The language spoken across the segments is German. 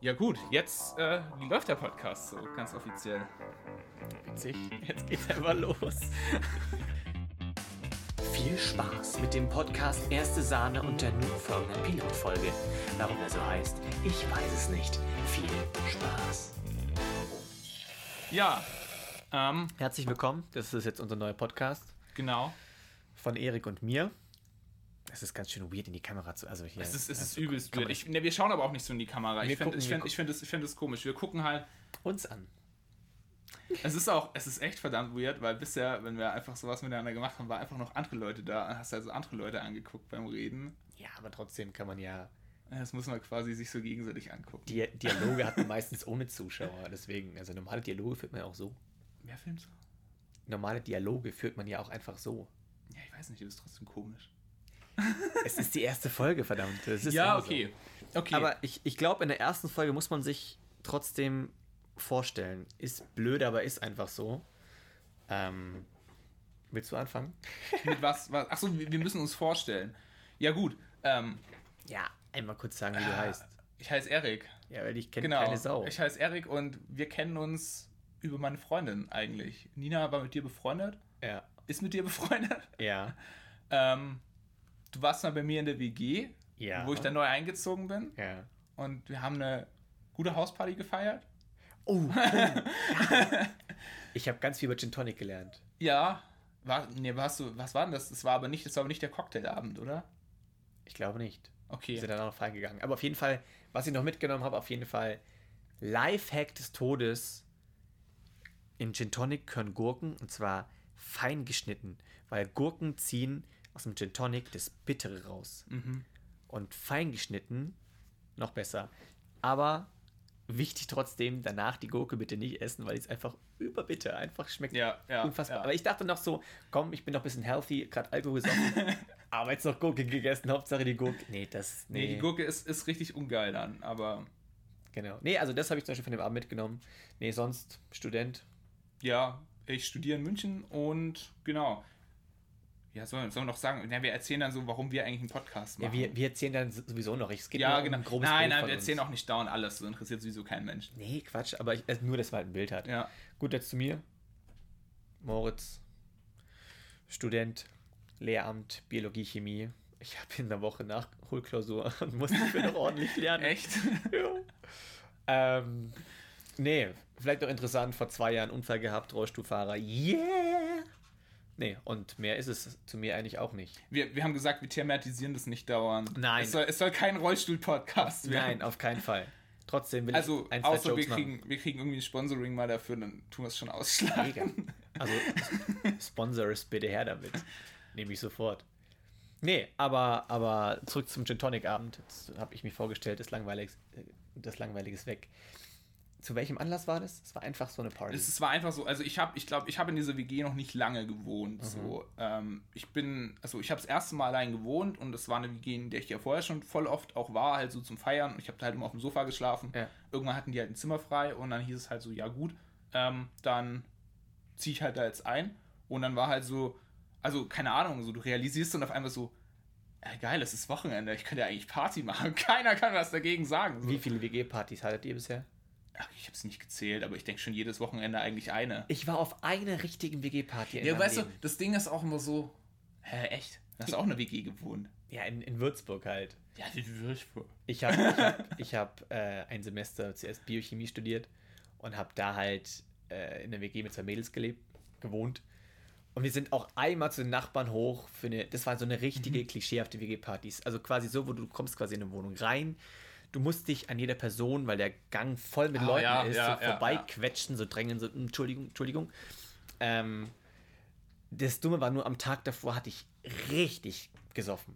Ja gut, jetzt äh, läuft der Podcast so ganz offiziell. Witzig. Jetzt geht's einfach los. Viel Spaß mit dem Podcast Erste Sahne und der nun folgenden Pilotfolge. Warum er so heißt, ich weiß es nicht. Viel Spaß. Ja, ähm, Herzlich willkommen. Das ist jetzt unser neuer Podcast genau. von Erik und mir. Es ist ganz schön weird in die Kamera zu. Also hier. Es ist, es ist also, übelst weird. Ich, ne, wir schauen aber auch nicht so in die Kamera. Wir Ich finde ich find, ich find das, ich find das komisch. Wir gucken halt. uns an. Es ist auch, es ist echt verdammt weird, weil bisher, wenn wir einfach sowas miteinander gemacht haben, war einfach noch andere Leute da. Hast also andere Leute angeguckt beim Reden. Ja, aber trotzdem kann man ja. Das muss man quasi sich so gegenseitig angucken. Die Dialoge hat man meistens ohne Zuschauer. Deswegen, also normale Dialoge führt man ja auch so. Wer filmt so? Normale Dialoge führt man ja auch einfach so. Ja, ich weiß nicht, das ist trotzdem komisch. Es ist die erste Folge, verdammt. Ja, immer so. okay. Okay. Aber ich, ich glaube, in der ersten Folge muss man sich trotzdem vorstellen. Ist blöd, aber ist einfach so. Ähm, willst du anfangen? mit was, was achso, wir müssen uns vorstellen. Ja, gut. Ähm, Ja, einmal kurz sagen, wie du heißt. ich heiße Erik. Ja, weil ich kenne Genau. keine Sau. Ich heiße Erik und wir kennen uns über meine Freundin eigentlich. Nina war mit dir befreundet, ja, ist mit dir befreundet. ja, Ähm, du warst mal bei mir in der WG, Ja. wo ich dann neu eingezogen bin. ja. Und wir haben eine gute Hausparty gefeiert. Oh, oh. ich habe ganz viel über Gin Tonic gelernt. Ja. War, nee, warst du, was war denn das? Das war aber nicht, das war aber nicht der Cocktailabend, oder? Ich glaube nicht. Okay. Wir sind dann auch noch reingegangen. Aber auf jeden Fall, was ich noch mitgenommen habe, auf jeden Fall Lifehack des Todes. In Gin Tonic können Gurken, und zwar fein geschnitten, weil Gurken ziehen aus dem Gin Tonic das Bittere raus. Mhm. Und fein geschnitten, noch besser. Aber wichtig trotzdem, danach die Gurke bitte nicht essen, weil es einfach überbitter einfach schmeckt. Ja, ja, Unfassbar. ja. Aber ich dachte noch so, komm, ich bin noch ein bisschen healthy, gerade Alkohol gesoffen, aber jetzt noch Gurke gegessen, Hauptsache die Gurke. Nee, das, nee. Nee, die Gurke ist, ist richtig ungeil dann, aber Genau. Nee, also das habe ich zum Beispiel von dem Abend mitgenommen. Nee, sonst Student. ja, ich studiere in München und genau. Ja, sollen soll wir noch sagen, ja, wir erzählen dann so, warum wir eigentlich einen Podcast machen. Ja, wir, wir erzählen dann sowieso noch. Es geht ja genau. ein grobes nein, Bild nein, wir uns. erzählen auch nicht dauernd alles, das interessiert sowieso keinen Menschen. Nee, Quatsch, aber ich, also nur, dass man halt ein Bild hat. Ja. Gut, jetzt zu mir. Moritz, Student, Lehramt, Biologie, Chemie. Ich habe in der Woche Nachholklausur und muss dafür noch ordentlich lernen. Echt? Ja. Ähm, nee, vielleicht noch interessant, vor zwei Jahren Unfall gehabt, Rollstuhlfahrer. Yeah! Nee, und mehr ist es zu mir eigentlich auch nicht. Wir, wir haben gesagt, wir thematisieren das nicht dauernd. Nein. Es soll, es soll kein Rollstuhl-Podcast werden. Nein, auf keinen Fall. Trotzdem will Also, ich ein, zwei außer wir Jokes machen. kriegen, wir kriegen irgendwie ein Sponsoring mal dafür, dann tun wir es schon Mega. ausschlagen. Also, Sponsor ist bitte her damit. Nehme ich sofort. Nee, aber, aber zurück zum Gin Tonic Abend. Jetzt habe ich mich vorgestellt, das Langweilige, das Langweilige ist weg. Zu welchem Anlass war das? Es war einfach so eine Party. Es, war einfach so, also ich habe, ich glaube, ich habe in dieser WG noch nicht lange Mhm. gewohnt. So, ähm, ich bin, also ich habe das erste Mal allein gewohnt und es war eine WG, in der ich ja vorher schon voll oft auch war, halt so zum Feiern. Und ich habe halt immer auf dem Sofa geschlafen. Ja. Irgendwann hatten die halt ein Zimmer frei und dann hieß es halt so, ja gut, ähm, dann ziehe ich halt da jetzt ein. Und dann war halt so, also keine Ahnung, so du realisierst dann auf einmal so, ja, geil, es ist Wochenende, ich könnte ja eigentlich Party machen. Keiner kann was dagegen sagen. So. Wie viele WG-Partys hattet ihr bisher? Ich habe es nicht gezählt, aber ich denke schon jedes Wochenende eigentlich eine. Ich war auf einer richtigen WG-Party. in Ja, weißt du, Leben. das Ding ist auch immer so, hä, echt? Du hast auch eine WG gewohnt. Ja, in, in Würzburg halt. Ja, wie Würzburg. Ich habe ich hab, ich hab, äh, ein Semester zuerst Biochemie studiert und habe da halt äh, in der WG mit zwei Mädels gelebt, gewohnt. Und wir sind auch einmal zu den Nachbarn hoch für eine, das war so eine richtige klischeehafte WG-Partys. Also quasi so, wo du kommst quasi in eine Wohnung rein. Du musst dich an jeder Person, weil der Gang voll mit Ah, Leuten ja, ist, ja, so ja, vorbeiquetschen, so drängen, so, Entschuldigung, Entschuldigung. Ähm, das Dumme war nur, am Tag davor hatte ich richtig gesoffen.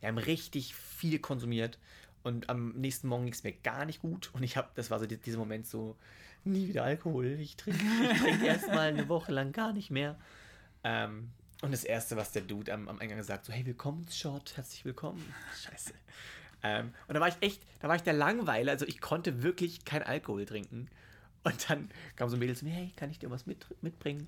Wir haben richtig viel konsumiert und am nächsten Morgen ging es mir gar nicht gut und ich habe, das war so die, dieser Moment so, nie wieder Alkohol, ich trinke ich trink erstmal eine Woche lang gar nicht mehr. Ähm, und das Erste, was der Dude am, am Eingang sagt, so, hey, Willkommensshot, herzlich willkommen. Scheiße. Ähm, und da war ich echt, da war ich der Langweiler, also ich konnte wirklich kein Alkohol trinken. Und dann kam so ein Mädel zu mir, hey, kann ich dir was mit, mitbringen?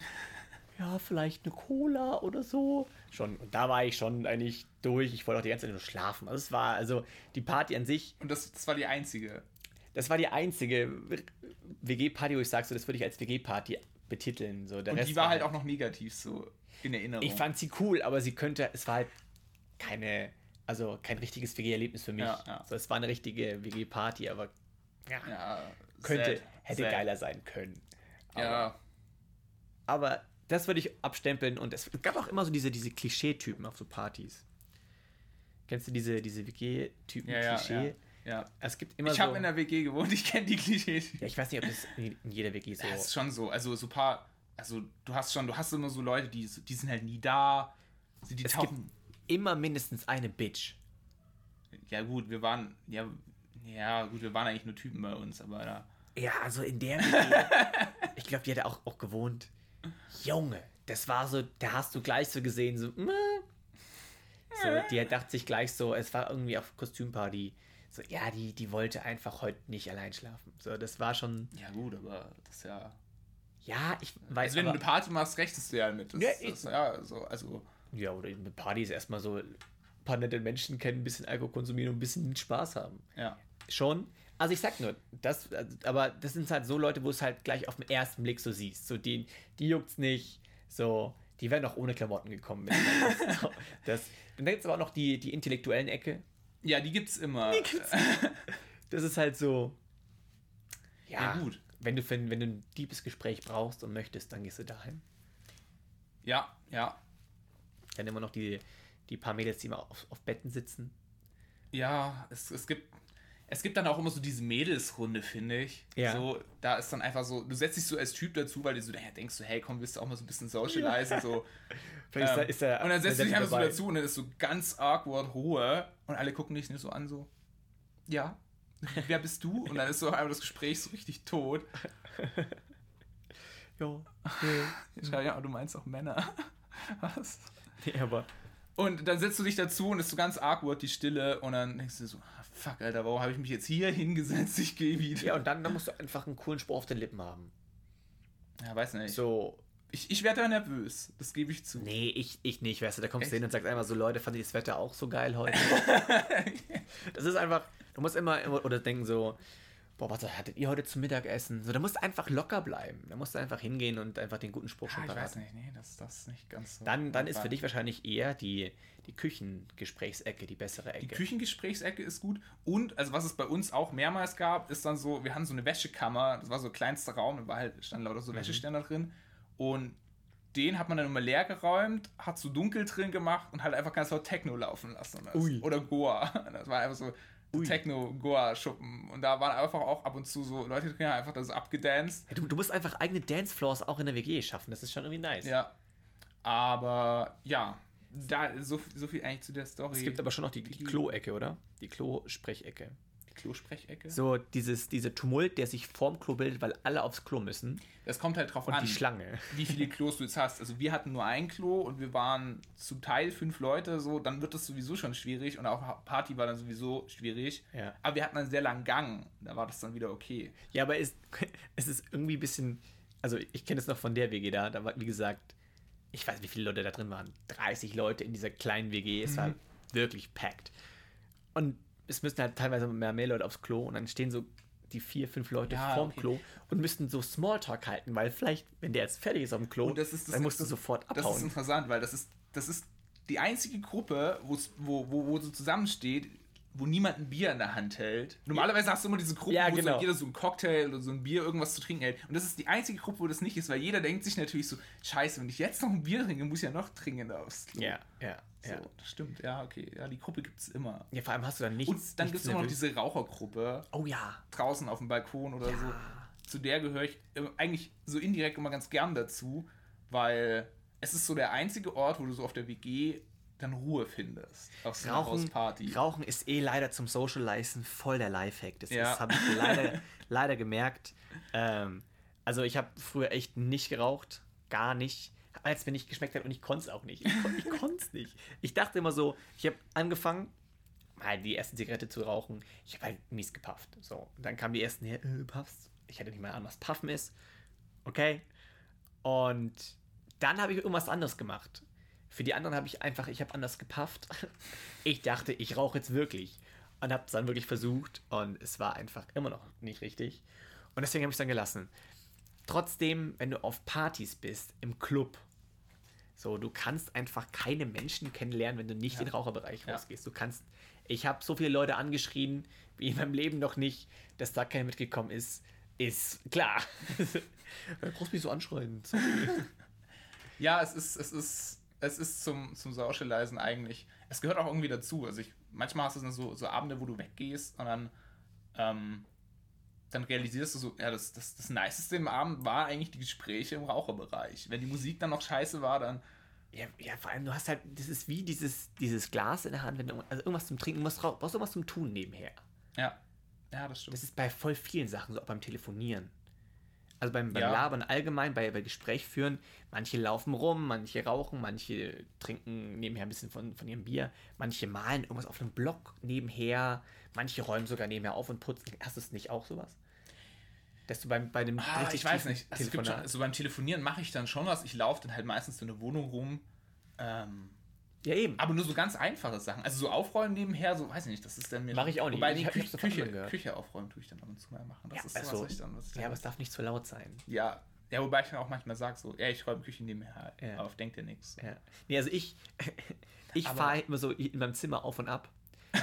Ja, vielleicht eine Cola oder so. Schon, und da war ich schon eigentlich durch. Ich wollte auch die ganze Zeit nur schlafen. Also es war, also die Party an sich, Und das, das war die einzige. das war die einzige WG-Party, wo ich sage, so, das würde ich als WG-Party betiteln. So, der Und Rest die war halt auch noch negativ so in Erinnerung. Ich fand sie cool, aber sie könnte, es war halt keine, also kein richtiges WG-Erlebnis für mich. Ja, ja. So, es war eine richtige WG-Party, aber ja, ja, könnte, sad, hätte sad. geiler sein können. Aber, Ja, aber das würde ich abstempeln und es gab auch immer so diese, diese Klischee-Typen auf so Partys. Kennst du diese, diese WG-Typen ja. Es gibt immer Ich so. habe in der WG gewohnt, ich kenne die Klischees. ja, ich weiß nicht, ob das in jeder WG so. Ja, ist schon so. Also so ein paar, also du hast schon, du hast immer so Leute, die, die sind halt nie da. Also die es tauchen. Immer mindestens eine Bitch. Ja gut, wir waren, ja, ja gut, wir waren eigentlich nur Typen bei uns, aber da. Ja, also in der ich glaube, die hat auch, auch gewohnt. Junge, das war so, da hast du gleich so gesehen, so, meh. so die dachte sich gleich so, es war irgendwie auf Kostümparty. So, ja, die, die wollte einfach heute nicht allein schlafen. So, das war schon, Ja gut, aber das ist ja. ja, ich weiß Also wenn aber, du eine Party machst, rechnest du ja mit. Das, Ja, das, ja, so, also. Ja, oder eine Party ist erstmal so, ein paar nette Menschen kennen, ein bisschen Alkohol konsumieren und ein bisschen Spaß haben. Ja. Schon. Also ich sag nur, das, aber das sind halt so Leute, wo es halt gleich auf den ersten Blick so siehst. So, die, die juckt's nicht. So, die wären auch ohne Klamotten gekommen. wenn so, das, dann gibt es aber auch noch die, die intellektuellen Ecke. Ja, die gibt's immer. Das ist halt so. Ja, Ja, gut. Wenn du, für, wenn du ein deepes Gespräch brauchst und möchtest, dann gehst du dahin. Ja, ja. Dann immer noch die, die paar Mädels, die immer auf, auf Betten sitzen. Ja, es, es gibt. Es gibt dann auch immer so diese Mädelsrunde, finde ich. Ja. So, da ist dann einfach so, du setzt dich so als Typ dazu, weil du so ja, denkst, so, hey, komm, willst du auch mal so ein bisschen socialisen, so. Vielleicht Ähm, ist da- und dann setzt du dich einfach so dazu und dann ist so ganz awkward Ruhe und alle gucken dich so an, so, ja, wer bist du? Und dann ist so einfach das Gespräch so richtig tot. Ja. Ich schreibe, ja, du meinst auch Männer. Was? Nee, aber. Und dann setzt du dich dazu und ist so ganz awkward die Stille und dann denkst du so, ah, fuck, Alter, warum habe ich mich jetzt hier hingesetzt? Ich gehe wieder. Ja, und dann, dann musst du einfach einen coolen Spruch auf den Lippen haben. Ja, weiß nicht. So, Ich, ich werde da nervös, das gebe ich zu. Nee, ich, ich nicht, weißt du, da kommst Echt? du hin und sagst einfach so, Leute, fand ich das Wetter auch so geil heute. das ist einfach, du musst immer, immer oder denken so, boah, was hattet ihr heute zum Mittagessen? So, da musst du einfach locker bleiben. Da musst du einfach hingehen und einfach den guten Spruch Ja, schon ich weiß verraten. nicht, nee, das, das ist nicht ganz so. Dann, dann ist für dich wahrscheinlich eher die, die Küchengesprächsecke die bessere Die Ecke. Küchengesprächsecke ist gut. Und, also was es bei uns auch mehrmals gab, ist dann so, wir hatten so eine Wäschekammer, das war so kleinster Raum, da war halt, standen lauter Mhm. so Wäscheständer drin. Und den hat man dann immer leer geräumt, hat so dunkel drin gemacht und halt einfach ganz laut Techno laufen lassen. Das. Oder Goa. Das war einfach so Techno-Goa-Schuppen. Und da waren einfach auch ab und zu so Leute drin, einfach da so abgedanced. Ja, du, du musst einfach eigene Dancefloors auch in der WG schaffen. Das ist schon irgendwie nice. Ja. Aber ja, da so, so viel eigentlich zu der Story. Es gibt aber schon noch die, die Die- Klo-Ecke, oder? Die Klo-Sprechecke. Klosprechecke. So dieses, dieser Tumult, der sich vorm Klo bildet, weil alle aufs Klo müssen. Das kommt halt drauf Und an. die Schlange. wie viele Klos du jetzt hast. Also wir hatten nur ein Klo und wir waren zum Teil fünf Leute, so, dann wird das sowieso schon schwierig und auch Party war dann sowieso schwierig. Ja. Aber wir hatten einen sehr langen Gang, da war das dann wieder okay. Ja, aber es, es ist irgendwie ein bisschen. Also, ich kenne es noch von der WG da. Da war, wie gesagt, ich weiß, wie viele Leute da drin waren. 30 Leute in dieser kleinen WG. Es war wirklich packed. Und es müssten halt teilweise mehr, mehr Leute aufs Klo und dann stehen so die vier, fünf Leute Ja, vorm okay. Klo und müssten so Smalltalk halten, weil vielleicht, wenn der jetzt fertig ist auf dem Klo, Und das ist das, dann musst du sofort Das ist abhauen. interessant, weil das ist, das ist die einzige Gruppe, wo, wo, wo so zusammensteht, wo niemand ein Bier in der Hand hält. Normalerweise hast du immer diese Gruppe, Ja, wo genau. so jeder so ein Cocktail oder so ein Bier irgendwas zu trinken hält. Und das ist die einzige Gruppe, wo das nicht ist, weil jeder denkt sich natürlich so, scheiße, wenn ich jetzt noch ein Bier trinke, muss ich ja noch dringend aufs Klo. ja, ja, So, ja. das stimmt, ja, okay. Ja, die Gruppe gibt es immer. Ja, vor allem hast du dann nichts. Und dann gibt es immer noch diese Rauchergruppe Oh ja. draußen auf dem Balkon oder so. Zu der gehöre ich äh, eigentlich so indirekt immer ganz gern dazu, weil es ist so der einzige Ort, wo du so auf der WG dann Ruhe findest. Auf so Rauchen, Hausparty. Rauchen ist eh leider zum Socializen voll der Lifehack. Das, Ja. das habe ich leider, leider gemerkt. Ähm, also ich habe früher echt nicht geraucht, gar nicht, es mir nicht geschmeckt hat und ich konnte es auch nicht. Ich, ich konnte es nicht. Ich dachte immer so, ich habe angefangen, mal die erste Zigarette zu rauchen. Ich habe halt mies gepafft. So, und dann kamen die ersten her, äh, puffst. Ich hatte nicht mal an, was Puffen ist. Okay. Und dann habe ich irgendwas anderes gemacht. Für die anderen habe ich einfach, ich habe anders gepafft. Ich dachte, ich rauche jetzt wirklich. und habe es dann wirklich versucht und es war einfach immer noch nicht richtig. Und deswegen habe ich es dann gelassen. Trotzdem, wenn du auf Partys bist, im Club, so, du kannst einfach keine Menschen kennenlernen, wenn du nicht Ja. in den Raucherbereich Ja. rausgehst. Du kannst, ich habe so viele Leute angeschrien, wie in meinem Leben noch nicht, dass da keiner mitgekommen ist, ist klar. du brauchst mich so anschreien. Ja, es ist, es ist, es ist zum, zum Socializen eigentlich. Es gehört auch irgendwie dazu. Also ich, manchmal hast du so, so Abende, wo du weggehst und dann, ähm, dann realisierst du so, ja, das, das, das Niceste im Abend war eigentlich die Gespräche im Raucherbereich. Wenn die Musik dann noch scheiße war, dann. Ja, ja, vor allem, du hast halt, das ist wie dieses, dieses Glas in der Hand, wenn du also irgendwas zum Trinken musst, brauchst du irgendwas zum Tun nebenher. Ja. Ja, das stimmt. Das ist bei voll vielen Sachen so, auch beim Telefonieren. Also beim, beim Ja. Labern allgemein, bei, bei Gespräch führen, manche laufen rum, manche rauchen, manche trinken nebenher ein bisschen von, von ihrem Bier, manche malen irgendwas auf einem Block nebenher, manche räumen sogar nebenher auf und putzen. Hast du es nicht auch sowas? Dass du beim, bei dem Ah, ich weiß nicht. Also es gibt schon, Telefonat- so beim Telefonieren mache ich dann schon was. Ich laufe dann halt meistens in der Wohnung rum. Ähm, Ja, eben. aber nur so ganz einfache Sachen. Also so aufräumen nebenher, so weiß ich nicht, das ist dann mir. Mach ich auch nicht. Wobei Ich die Kü Küche. Küche aufräumen tue ich dann ab und zu mal machen. Das Ja, ist also, was ich dann, was ich ja, aber es darf nicht zu laut sein. ja, ja, wobei ich dann auch manchmal sage so, ja, ich räume Küche nebenher Ja. auf, denkt ihr nichts. Ja. Nee, also ich, ich fahre immer so in meinem Zimmer auf und ab.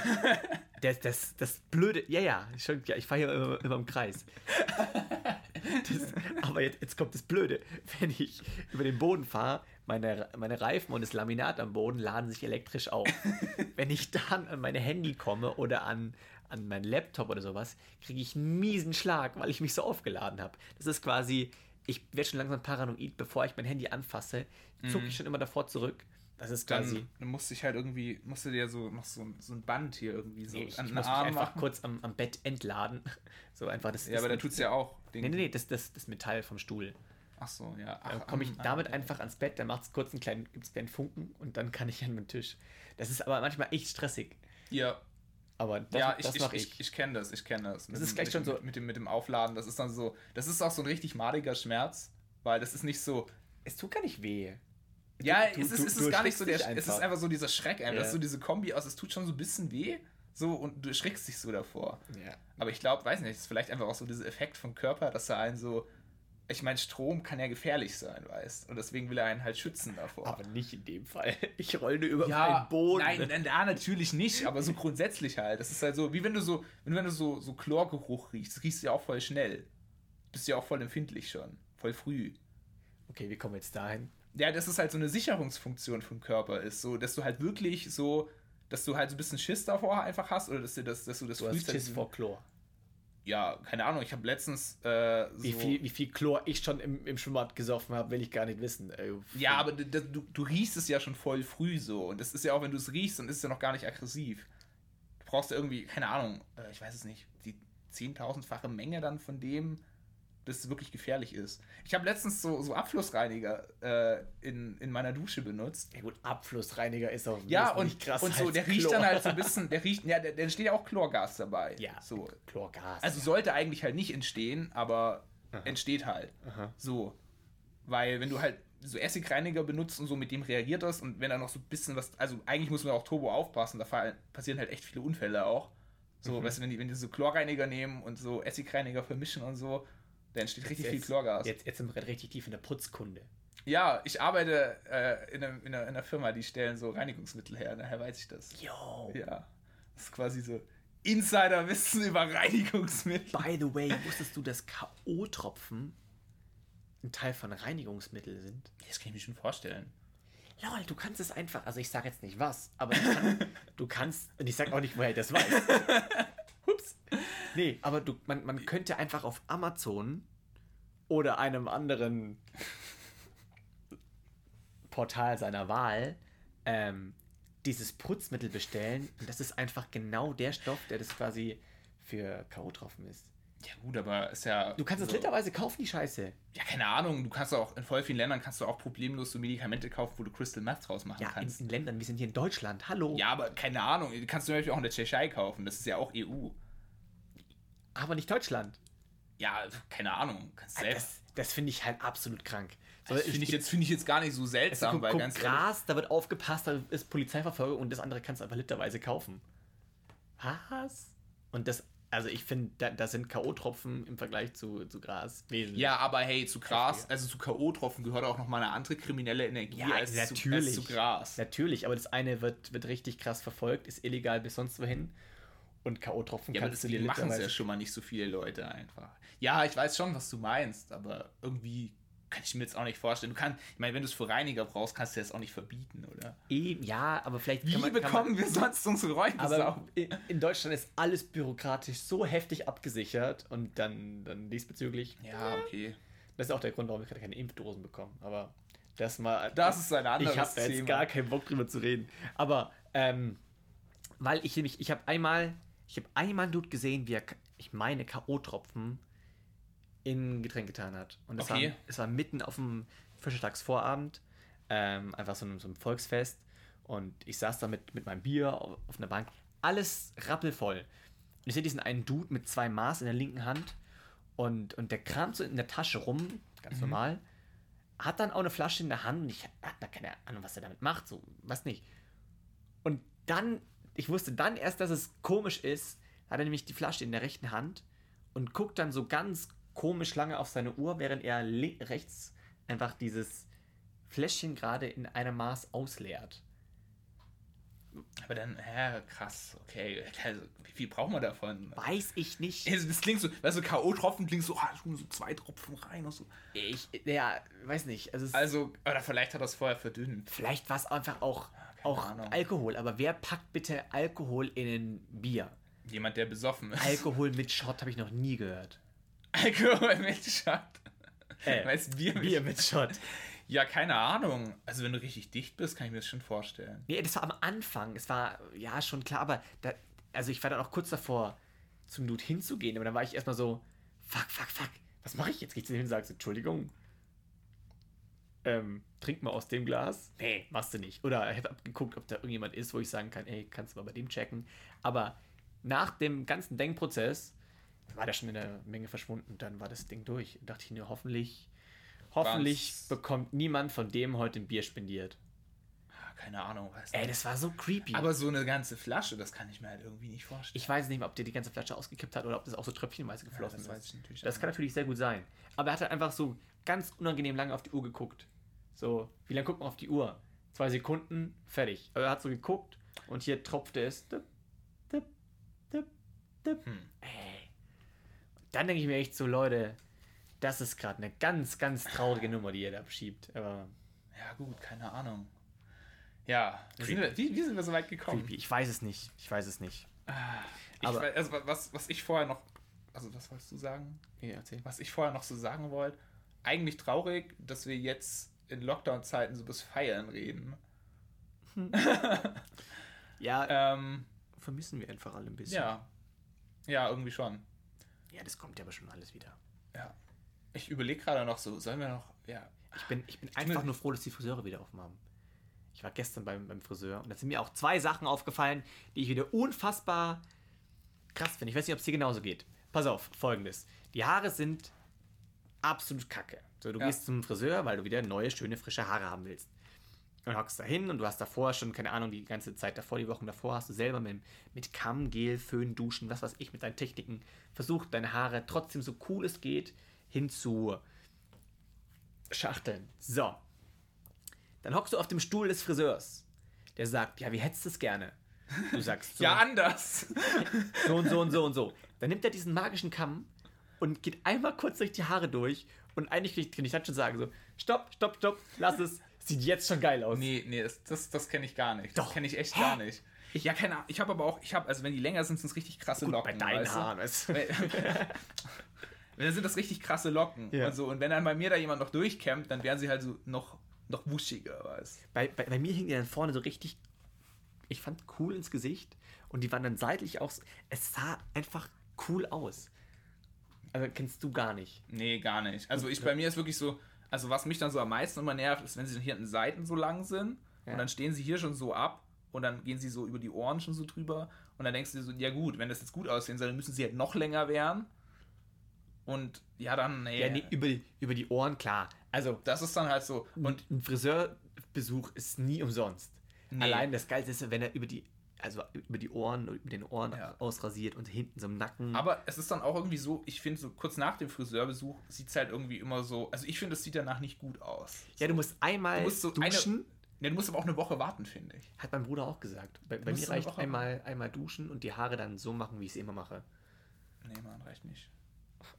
Das, das, das Blöde, ja, ja, schon, ja ich fahre hier immer, immer im Kreis. Das, aber jetzt, jetzt kommt das Blöde. Wenn ich über den Boden fahre, meine, meine Reifen und das Laminat am Boden laden sich elektrisch auf. Wenn ich dann an mein Handy komme oder an, an meinen Laptop oder sowas, kriege ich einen miesen Schlag, weil ich mich so aufgeladen habe. Das ist quasi, ich werde schon langsam paranoid, bevor ich mein Handy anfasse, zucke ich schon immer davor zurück. Das ist quasi. Dann, dann musste ich halt irgendwie, musste dir so noch so, so ein Band hier irgendwie so Nee, ich, an ich den muss mich Arm einfach machen. kurz am, am Bett entladen. So einfach das. Ja, das aber da tut's ja auch. Den, Nee, nee, nee, das, das, das Metall vom Stuhl. Ach so, ja. Dann Ach, komme ich am- damit am- einfach ans Bett, dann macht es kurz einen kleinen, gibt's einen kleinen Funken und dann kann ich an meinen Tisch. Das ist aber manchmal echt stressig. Ja, Aber das, ja, ich, das ich, ich, ich. ich, kenne das, ich kenne das. Mit ist gleich schon so- Mit, mit, dem, mit dem Aufladen, das ist dann so, das ist auch so ein richtig madiger Schmerz, weil das ist nicht so, Es tut gar nicht weh. Ja, Du- es ist, du- es ist gar nicht so der, es ist einfach. so dieser Schreck, einfach. das Ja. ist so diese Kombi aus, es tut schon so ein bisschen weh, so, und du erschrickst dich so davor. Ja. Aber ich glaube, weiß nicht, es ist vielleicht einfach auch so dieser Effekt vom Körper, dass er einen so, ich meine, Strom kann ja gefährlich sein, weißt, und deswegen will er einen halt schützen davor. Aber nicht in dem Fall. Ich roll nur über ja, meinen Boden. Nein, nein, da natürlich nicht, aber so grundsätzlich halt. Das ist halt so, wie wenn du so, wenn, wenn du so, so Chlorgeruch riechst, das riechst du ja auch voll schnell. Bist ja auch voll empfindlich schon. Voll früh. Okay, wie kommen wir jetzt dahin? Ja, das ist halt so eine Sicherungsfunktion vom Körper ist, so, dass du halt wirklich so, dass du halt so ein bisschen Schiss davor einfach hast oder dass du das, dass du das Du hast Schiss vor Chlor. Ja, keine Ahnung, ich habe letztens äh, so, Wie, viel, wie viel Chlor ich schon im, im Schwimmbad gesoffen habe, will ich gar nicht wissen. Äh, Ja, aber du, du riechst es ja schon voll früh so. Und das ist ja auch, wenn du es riechst, dann ist es ja noch gar nicht aggressiv. Du brauchst ja irgendwie, keine Ahnung, äh, ich weiß es nicht, die zehntausendfache Menge dann von dem, bis es wirklich gefährlich ist. Ich habe letztens so, so Abflussreiniger äh, in, in meiner Dusche benutzt. Ja gut, Abflussreiniger ist auch Ja, und, und so, der riecht Chlor. dann halt so ein bisschen, der riecht, ja, der, der steht ja auch Chlorgas dabei. Ja, So. Chlorgas. Also sollte eigentlich halt nicht entstehen, aber entsteht halt. Aha. So. Weil wenn du halt so Essigreiniger benutzt und so mit dem reagiert das und wenn da noch so ein bisschen was, also eigentlich muss man auch Turbo aufpassen, da fall- passieren halt echt viele Unfälle auch. So, Mhm. weißt du, wenn die, wenn die so Chlorreiniger nehmen und so Essigreiniger vermischen und so, da entsteht richtig viel jetzt, Chlorgas. Jetzt, jetzt sind wir richtig tief in der Putzkunde. Ja, ich arbeite äh, in, einer, in, einer, in einer Firma, die stellen so Reinigungsmittel her, daher weiß ich das. Yo. Ja. Das ist quasi so Insiderwissen über Reinigungsmittel. By the way, wusstest du, dass K.O.-Tropfen ein Teil von Reinigungsmitteln sind? Das kann ich mir schon vorstellen. Lol, du kannst es einfach, also ich sage jetzt nicht was, aber du kannst, und ich sage auch nicht, woher ich das weiß. Nee, aber du, man, man könnte einfach auf Amazon oder einem anderen Portal seiner Wahl ähm, dieses Putzmittel bestellen und das ist einfach genau der Stoff, der das quasi für K.O.-Tropfen ist. Ja gut, aber ist ja... Du kannst es so- literweise kaufen, die Scheiße. Ja, keine Ahnung. Du kannst auch in voll vielen Ländern kannst du auch problemlos so Medikamente kaufen, wo du Crystal Meth draus machen Ja, in, kannst. in Ländern, wir sind hier in Deutschland, hallo. Ja, aber keine Ahnung. Die kannst du zum Beispiel auch in der Tschechei kaufen. Das ist ja auch EU. Aber nicht Deutschland. Ja, keine Ahnung. Kannst selbst. Das, das finde ich halt absolut krank. So, Das finde ich, jetzt, find ich jetzt gar nicht so Also, seltsam, guck, weil guck, ganz Gras, da wird aufgepasst, da ist Polizeiverfolgung und das andere kannst du einfach literweise kaufen. Was? Und das, also ich finde, da, da sind K.O.-Tropfen im Vergleich zu, zu Gras wesentlich. Ja, aber hey, zu Gras, also zu K.O.-Tropfen gehört auch noch mal eine andere kriminelle Energie Ja, als, natürlich. Zu, als zu Gras. Natürlich, aber das eine wird, wird richtig krass verfolgt, ist illegal bis sonst wohin. Und K.O.-Tropfen Ja, aber kannst das du dir machen es ja schon mal nicht so viele Leute einfach. Ja, ich weiß schon, was du meinst, aber irgendwie kann ich mir jetzt auch nicht vorstellen. Du kannst, ich meine, wenn du es für Reiniger brauchst, kannst du das auch nicht verbieten, oder? Eben, ja, aber vielleicht Wie kann man, kann bekommen wir sonst unsere Räume man, aber in, in Deutschland ist alles bürokratisch so heftig abgesichert und dann, dann diesbezüglich, Ja, okay. das ist auch der Grund, warum ich gerade keine Impfdosen bekomme. Aber das mal. Das ist ein anderes Ich habe jetzt gar keinen Bock drüber zu reden. Aber, ähm, weil ich nämlich, ich habe einmal, ich habe einmal einen Dude gesehen, wie er, ich meine, K.O.-Tropfen in Getränk getan hat. Und es, Okay. war, es war mitten auf dem Fischertagsvorabend, ähm, einfach so ein, so ein Volksfest. Und ich saß da mit, mit meinem Bier auf, auf einer Bank, alles rappelvoll. Und ich sehe diesen einen Dude mit zwei Maß in der linken Hand und, und der kramt so in der Tasche rum, ganz normal, hat dann auch eine Flasche in der Hand und ich hatte da keine Ahnung, was er damit macht, so, was nicht. Und dann, ich wusste dann erst, dass es komisch ist, hat er nämlich die Flasche in der rechten Hand und guckt dann so ganz komisch lange auf seine Uhr, während er rechts einfach dieses Fläschchen gerade in einem Maß ausleert. Aber dann, hä, krass, okay. Also, wie viel braucht man davon? Weiß ich nicht. Also, das klingt so, weißt du, K.O.-Tropfen klingt so, ah, tun so zwei Tropfen rein und so. Ich, ja, weiß nicht. Also, Also, oder vielleicht hat er es vorher verdünnt. vielleicht war es einfach auch, auch Ahnung. Alkohol. Aber wer packt bitte Alkohol in ein Bier? Jemand, der besoffen ist. Alkohol mit Shot habe ich noch nie gehört. Alkohol mit Shot. Äh, weißt Bier mit Bier mit Shot. Ja, keine Ahnung. Also, wenn du richtig dicht bist, kann ich mir das schon vorstellen. Nee, das war am Anfang. Es war ja schon klar, aber da, also ich war dann auch kurz davor, zum Dude hinzugehen, aber dann war ich erstmal so, fuck, fuck, fuck, was mache ich jetzt? Geh ich zu dem hin und sag so, Entschuldigung, ähm, trink mal aus dem Glas. Nee, machst du nicht. Oder ich habe abgeguckt, ob da irgendjemand ist, wo ich sagen kann, ey, kannst du mal bei dem checken. Aber nach dem ganzen Denkprozess war der schon in der Menge verschwunden. Dann war das Ding durch. Da dachte ich nur, hoffentlich, hoffentlich Was? bekommt niemand von dem heute ein Bier spendiert. Ah, Keine Ahnung, was. Ey, das war so creepy. Aber so eine ganze Flasche, das kann ich mir halt irgendwie nicht vorstellen. Ich weiß nicht mehr, ob der die ganze Flasche ausgekippt hat oder ob das auch so tröpfchenweise geflossen das weiß ist. ich natürlich das kann natürlich sehr gut sein. Aber er hat halt einfach so ganz unangenehm lange auf die Uhr geguckt. So, wie lange guckt man auf die Uhr? Zwei Sekunden, fertig. Aber er hat so geguckt und hier tropfte es. Tipp, tipp, tipp, tipp. Hm. Ey. Dann denke ich mir echt so, Leute, das ist gerade eine ganz, ganz traurige Nummer, die ihr da beschiebt. Aber Ja, gut, keine Ahnung. Ja, wie sind, wir, wie, wie sind wir so weit gekommen? creepy. Ich weiß es nicht. Ich weiß es nicht. Ich, Aber- weiß- also, was, was ich vorher noch. Also, was wolltest du sagen? Ja, erzähl. Was ich vorher noch so sagen wollte. Eigentlich traurig, dass wir jetzt in Lockdown-Zeiten so bis Feiern reden. Ja, Ähm, vermissen wir einfach alle ein bisschen. ja. Ja, irgendwie schon. Ja, das kommt ja aber schon alles wieder. Ja. Ich überlege gerade noch so, sollen wir noch. Ja. Ich bin, ich bin mir- einfach nur froh, dass die Friseure wieder offen haben. Ich war gestern beim, beim Friseur und da sind mir auch zwei Sachen aufgefallen, die ich wieder unfassbar krass finde. Ich weiß nicht, ob es dir genauso geht. Pass auf, folgendes. Die Haare sind absolut kacke. So, du Ja. gehst zum Friseur, weil du wieder neue, schöne, frische Haare haben willst. Und hockst da hin und du hast davor schon, keine Ahnung, die ganze Zeit davor, die Wochen davor, hast du selber mit, mit Kamm, Gel, Föhn, Duschen, was weiß ich, mit deinen Techniken versucht, deine Haare trotzdem so cool es geht hinzu Schachteln. So. Dann hockst du auf dem Stuhl des Friseurs. Der sagt, ja, wie hättest du es gerne? Du sagst so, Ja, anders. so und so und so und so. Dann nimmt er diesen magischen Kamm und geht einmal kurz durch die Haare durch und eigentlich kann ich, kann ich dann schon sagen so, stopp, stopp, stopp, lass es. Sieht jetzt schon geil aus. Nee, nee, das, das, das kenne ich gar nicht. Das Doch. kenne ich echt Hä? gar nicht. Ich, ja, keine Ahnung. Ich habe aber auch, ich habe, also wenn die länger sind, sind es richtig krasse Gut, Locken. bei deinen weißt? Haaren. weißt du? Dann sind das richtig krasse Locken Ja. und so. Und wenn dann bei mir da jemand noch durchkämmt, dann werden sie halt so noch, noch wuschiger, weißt. Bei, bei, bei mir hing die dann vorne so richtig, ich fand cool ins Gesicht und die waren dann seitlich auch, es sah einfach cool aus. Also kennst du gar nicht. Nee, gar nicht. Also ich bei mir ist wirklich so, also was mich dann so am meisten immer nervt, ist, wenn sie hier an den Seiten so lang sind Ja. und dann stehen sie hier schon so ab und dann gehen sie so über die Ohren schon so drüber und dann denkst du dir so, ja gut, wenn das jetzt gut aussehen soll, dann müssen sie halt noch länger werden. Und ja, dann, nee. Ja, nee, über, die- über die Ohren, klar. Also, das ist dann halt so. Und und ein Friseurbesuch ist nie umsonst. Nee. Allein das Geilste ist, wenn er über die also über die Ohren, über den Ohren Ja. ausrasiert und hinten so im Nacken. Aber es ist dann auch irgendwie so, ich finde, so kurz nach dem Friseurbesuch sieht es halt irgendwie immer so, also ich finde, es sieht danach nicht gut aus. ja, du musst einmal Du musst so eine- duschen. Ja, du musst aber auch eine Woche warten, finde ich. Hat mein Bruder auch gesagt. Bei, bei mir so eine reicht einmal, einmal duschen und die Haare dann so machen, wie ich es immer mache. Nee, Mann, reicht nicht.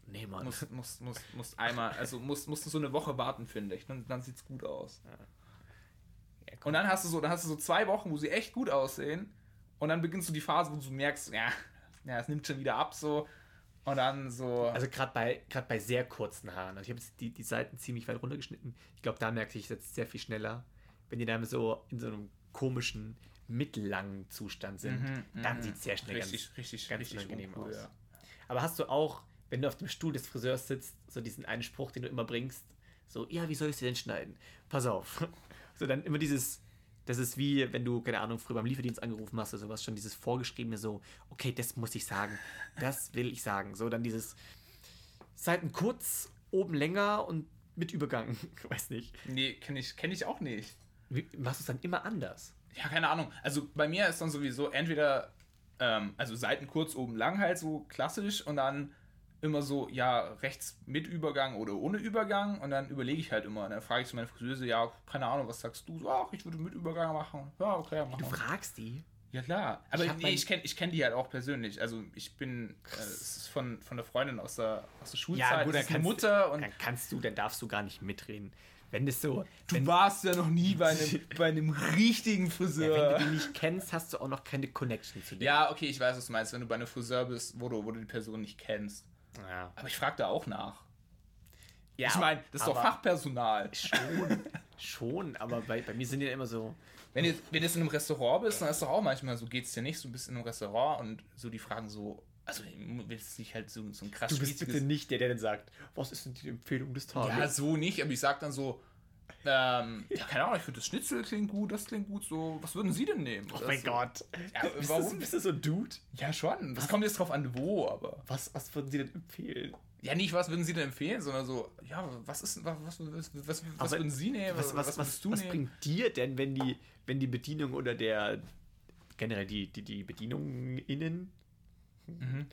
Nee, Mann. Muss, muss, muss, muss einmal, also musst, musst du so eine Woche warten, finde ich. Dann, dann sieht's gut aus. Ja, komm. Und dann hast du so, dann hast du so zwei Wochen, wo sie echt gut aussehen. Und dann beginnst du die Phase, wo du merkst, ja, ja, es nimmt schon wieder ab so. Und dann so. Also gerade bei, grad bei sehr kurzen Haaren. Also ich habe jetzt die, die Seiten ziemlich weit runtergeschnitten. Ich glaube, da merke ich es jetzt sehr viel schneller. Wenn die dann so in so einem komischen, mittellangen Zustand sind, Mhm, dann mhm. sieht es sehr schnell richtig, ganz, richtig, ganz richtig unangenehm uncool, aus. ja. Aber hast du auch, wenn du auf dem Stuhl des Friseurs sitzt, so diesen einen Spruch, den du immer bringst, so, ja, wie soll ich sie denn schneiden? Pass auf. So dann immer dieses, das ist wie, wenn du, keine Ahnung, früher beim Lieferdienst angerufen hast oder sowas, schon dieses vorgeschriebene so, okay, das muss ich sagen, das will ich sagen. So dann dieses Seiten kurz, oben länger und mit Übergang. Weiß nicht. Nee, kenne ich, kenn ich auch nicht. Wie, machst du es dann immer anders? Ja, keine Ahnung. Also bei mir ist dann sowieso entweder, ähm, also Seiten kurz, oben lang halt so klassisch und dann immer so, ja, rechts mit Übergang oder ohne Übergang und dann überlege ich halt immer. Und dann frage ich so meine Friseuse, ja, keine Ahnung, was sagst du? So, ach, ich würde mit Übergang machen. Ja, okay, machen Du fragst die. Ja, klar. Aber Ich nee, ich kenne ich kenn die halt auch persönlich. Also ich bin, äh, es ist von, von der Freundin aus der, aus der Schulzeit. Ja, gut, dann kannst, Mutter und dann kannst du, dann darfst du gar nicht mitreden. Wenn das so, du warst ja noch nie bei einem, bei einem richtigen ja, Friseur. wenn du die nicht kennst, hast du auch noch keine Connection zu dir. Ja, okay, ich weiß, was du meinst, wenn du bei einem Friseur bist, wo du, wo du die Person nicht kennst. Ja. Aber ich frage da auch nach. Ja, ich meine, das ist doch Fachpersonal. Schon, schon, aber bei, bei mir sind die ja immer so, Wenn du, wenn du jetzt in einem Restaurant bist, dann ist doch auch manchmal so, geht's dir nicht, so ein bisschen in einem Restaurant und so die fragen so, also willst du nicht halt so, so ein krass du bist bitte nicht der, der dann sagt, was ist denn die Empfehlung des Tages? Ja, so nicht, aber ich sag dann so, ähm, ja, keine Ahnung, ich finde das Schnitzel klingt gut, das klingt gut, so, was würden Sie denn nehmen? oh mein so. Gott. Ja, bist, warum? Du, bist du so ein Dude? Ja, schon. Das kommt jetzt drauf an, wo, aber. Was, was würden sie denn empfehlen? Ja, nicht, was würden Sie denn empfehlen, sondern so, ja, was ist, was, was, was, was, was würden Sie nehmen? Was, was, was, würdest was, bringt dir denn, wenn die, wenn die Bedienung oder der, generell die, die, die Bedienung innen, Mhm.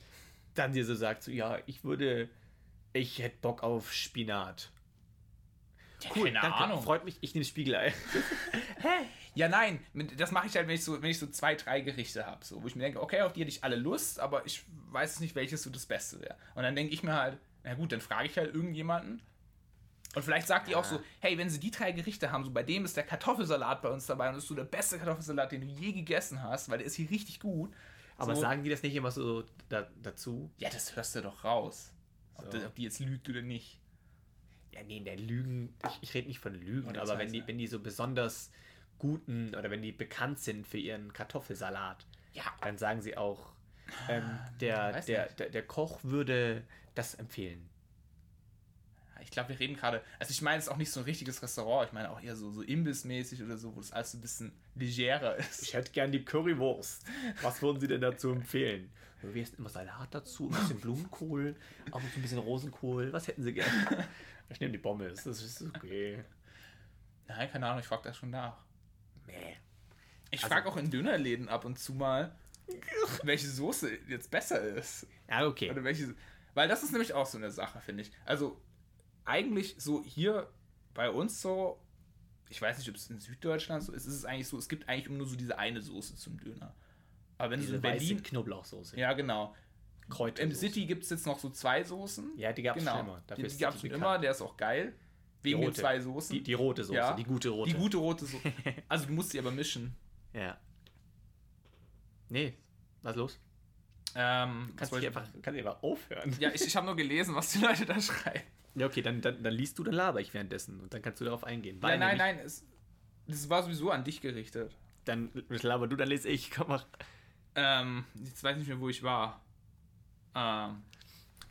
dann dir so sagt, so, ja, ich würde, ich hätte Bock auf Spinat. Ja, Cool, keine danke, Ahnung. freut mich, ich nehme Spiegelei. Ja, nein, das mache ich halt, wenn ich so, wenn ich so zwei, drei Gerichte habe, so, wo ich mir denke, okay, auf die hätte ich alle Lust, aber ich weiß nicht, welches so das Beste wäre. Und dann denke ich mir halt, na gut, dann frage ich halt irgendjemanden. Und vielleicht sagt die auch so, hey, wenn sie die drei Gerichte haben, so bei dem ist der Kartoffelsalat bei uns dabei und das ist so der beste Kartoffelsalat, den du je gegessen hast, weil der ist hier richtig gut. Aber so, sagen die das nicht immer so da, dazu? Ja, das hörst du doch raus. So. ob die jetzt lügt oder nicht. Ja, nee, der Lügen, ich, ich rede nicht von Lügen, aber wenn die, wenn die so besonders guten oder wenn die bekannt sind für ihren Kartoffelsalat, Ja. dann sagen sie auch, ähm, der, Ah, der, nicht. der, der Koch würde das empfehlen. Ich glaube, wir reden gerade. Also, ich meine, es ist auch nicht so ein richtiges Restaurant. Ich meine auch eher so, so imbissmäßig oder so, wo das alles so ein bisschen legerer ist. Ich hätte gern die Currywurst. Was würden Sie denn dazu empfehlen? Wir essen immer Salat dazu, ein bisschen Blumenkohl, auch so ein bisschen Rosenkohl. Was hätten Sie gern? Ich nehme die Pommes, das ist okay. Nein, keine Ahnung, ich frage da schon nach. Nee. Ich Also- frage auch in Dönerläden ab und zu mal, welche Soße jetzt besser ist. Ja, okay. Oder welche. Weil das ist nämlich auch so eine Sache, finde ich. Also, eigentlich so hier bei uns so, ich weiß nicht, ob es in Süddeutschland so ist, ist es eigentlich so, es gibt eigentlich immer nur so diese eine Soße zum Döner. Aber wenn du so Diese in weiße Berlin. Knoblauchsoße. Ja, genau. Kräuter. Im City gibt es jetzt noch so zwei Soßen. Ja, die gab's genau. schon immer. Dafür die gab es immer, der ist auch geil. Wegen den zwei Soßen. Die, die rote Soße, Ja. die gute rote. Die gute rote Soße. Also du musst sie aber mischen. Ja. Nee, was los? Ähm, Kannst du ich- einfach, kannst du einfach aufhören? Ja, ich, ich habe nur gelesen, was die Leute da schreiben. Ja, okay, dann, dann, dann liest du, dann laber ich währenddessen und dann kannst du darauf eingehen. Nein, nein, nämlich- nein, es, das war sowieso an dich gerichtet. Dann laber du, dann lese ich. Komm, mach. Ähm, jetzt weiß ich nicht mehr, wo ich war. Ähm,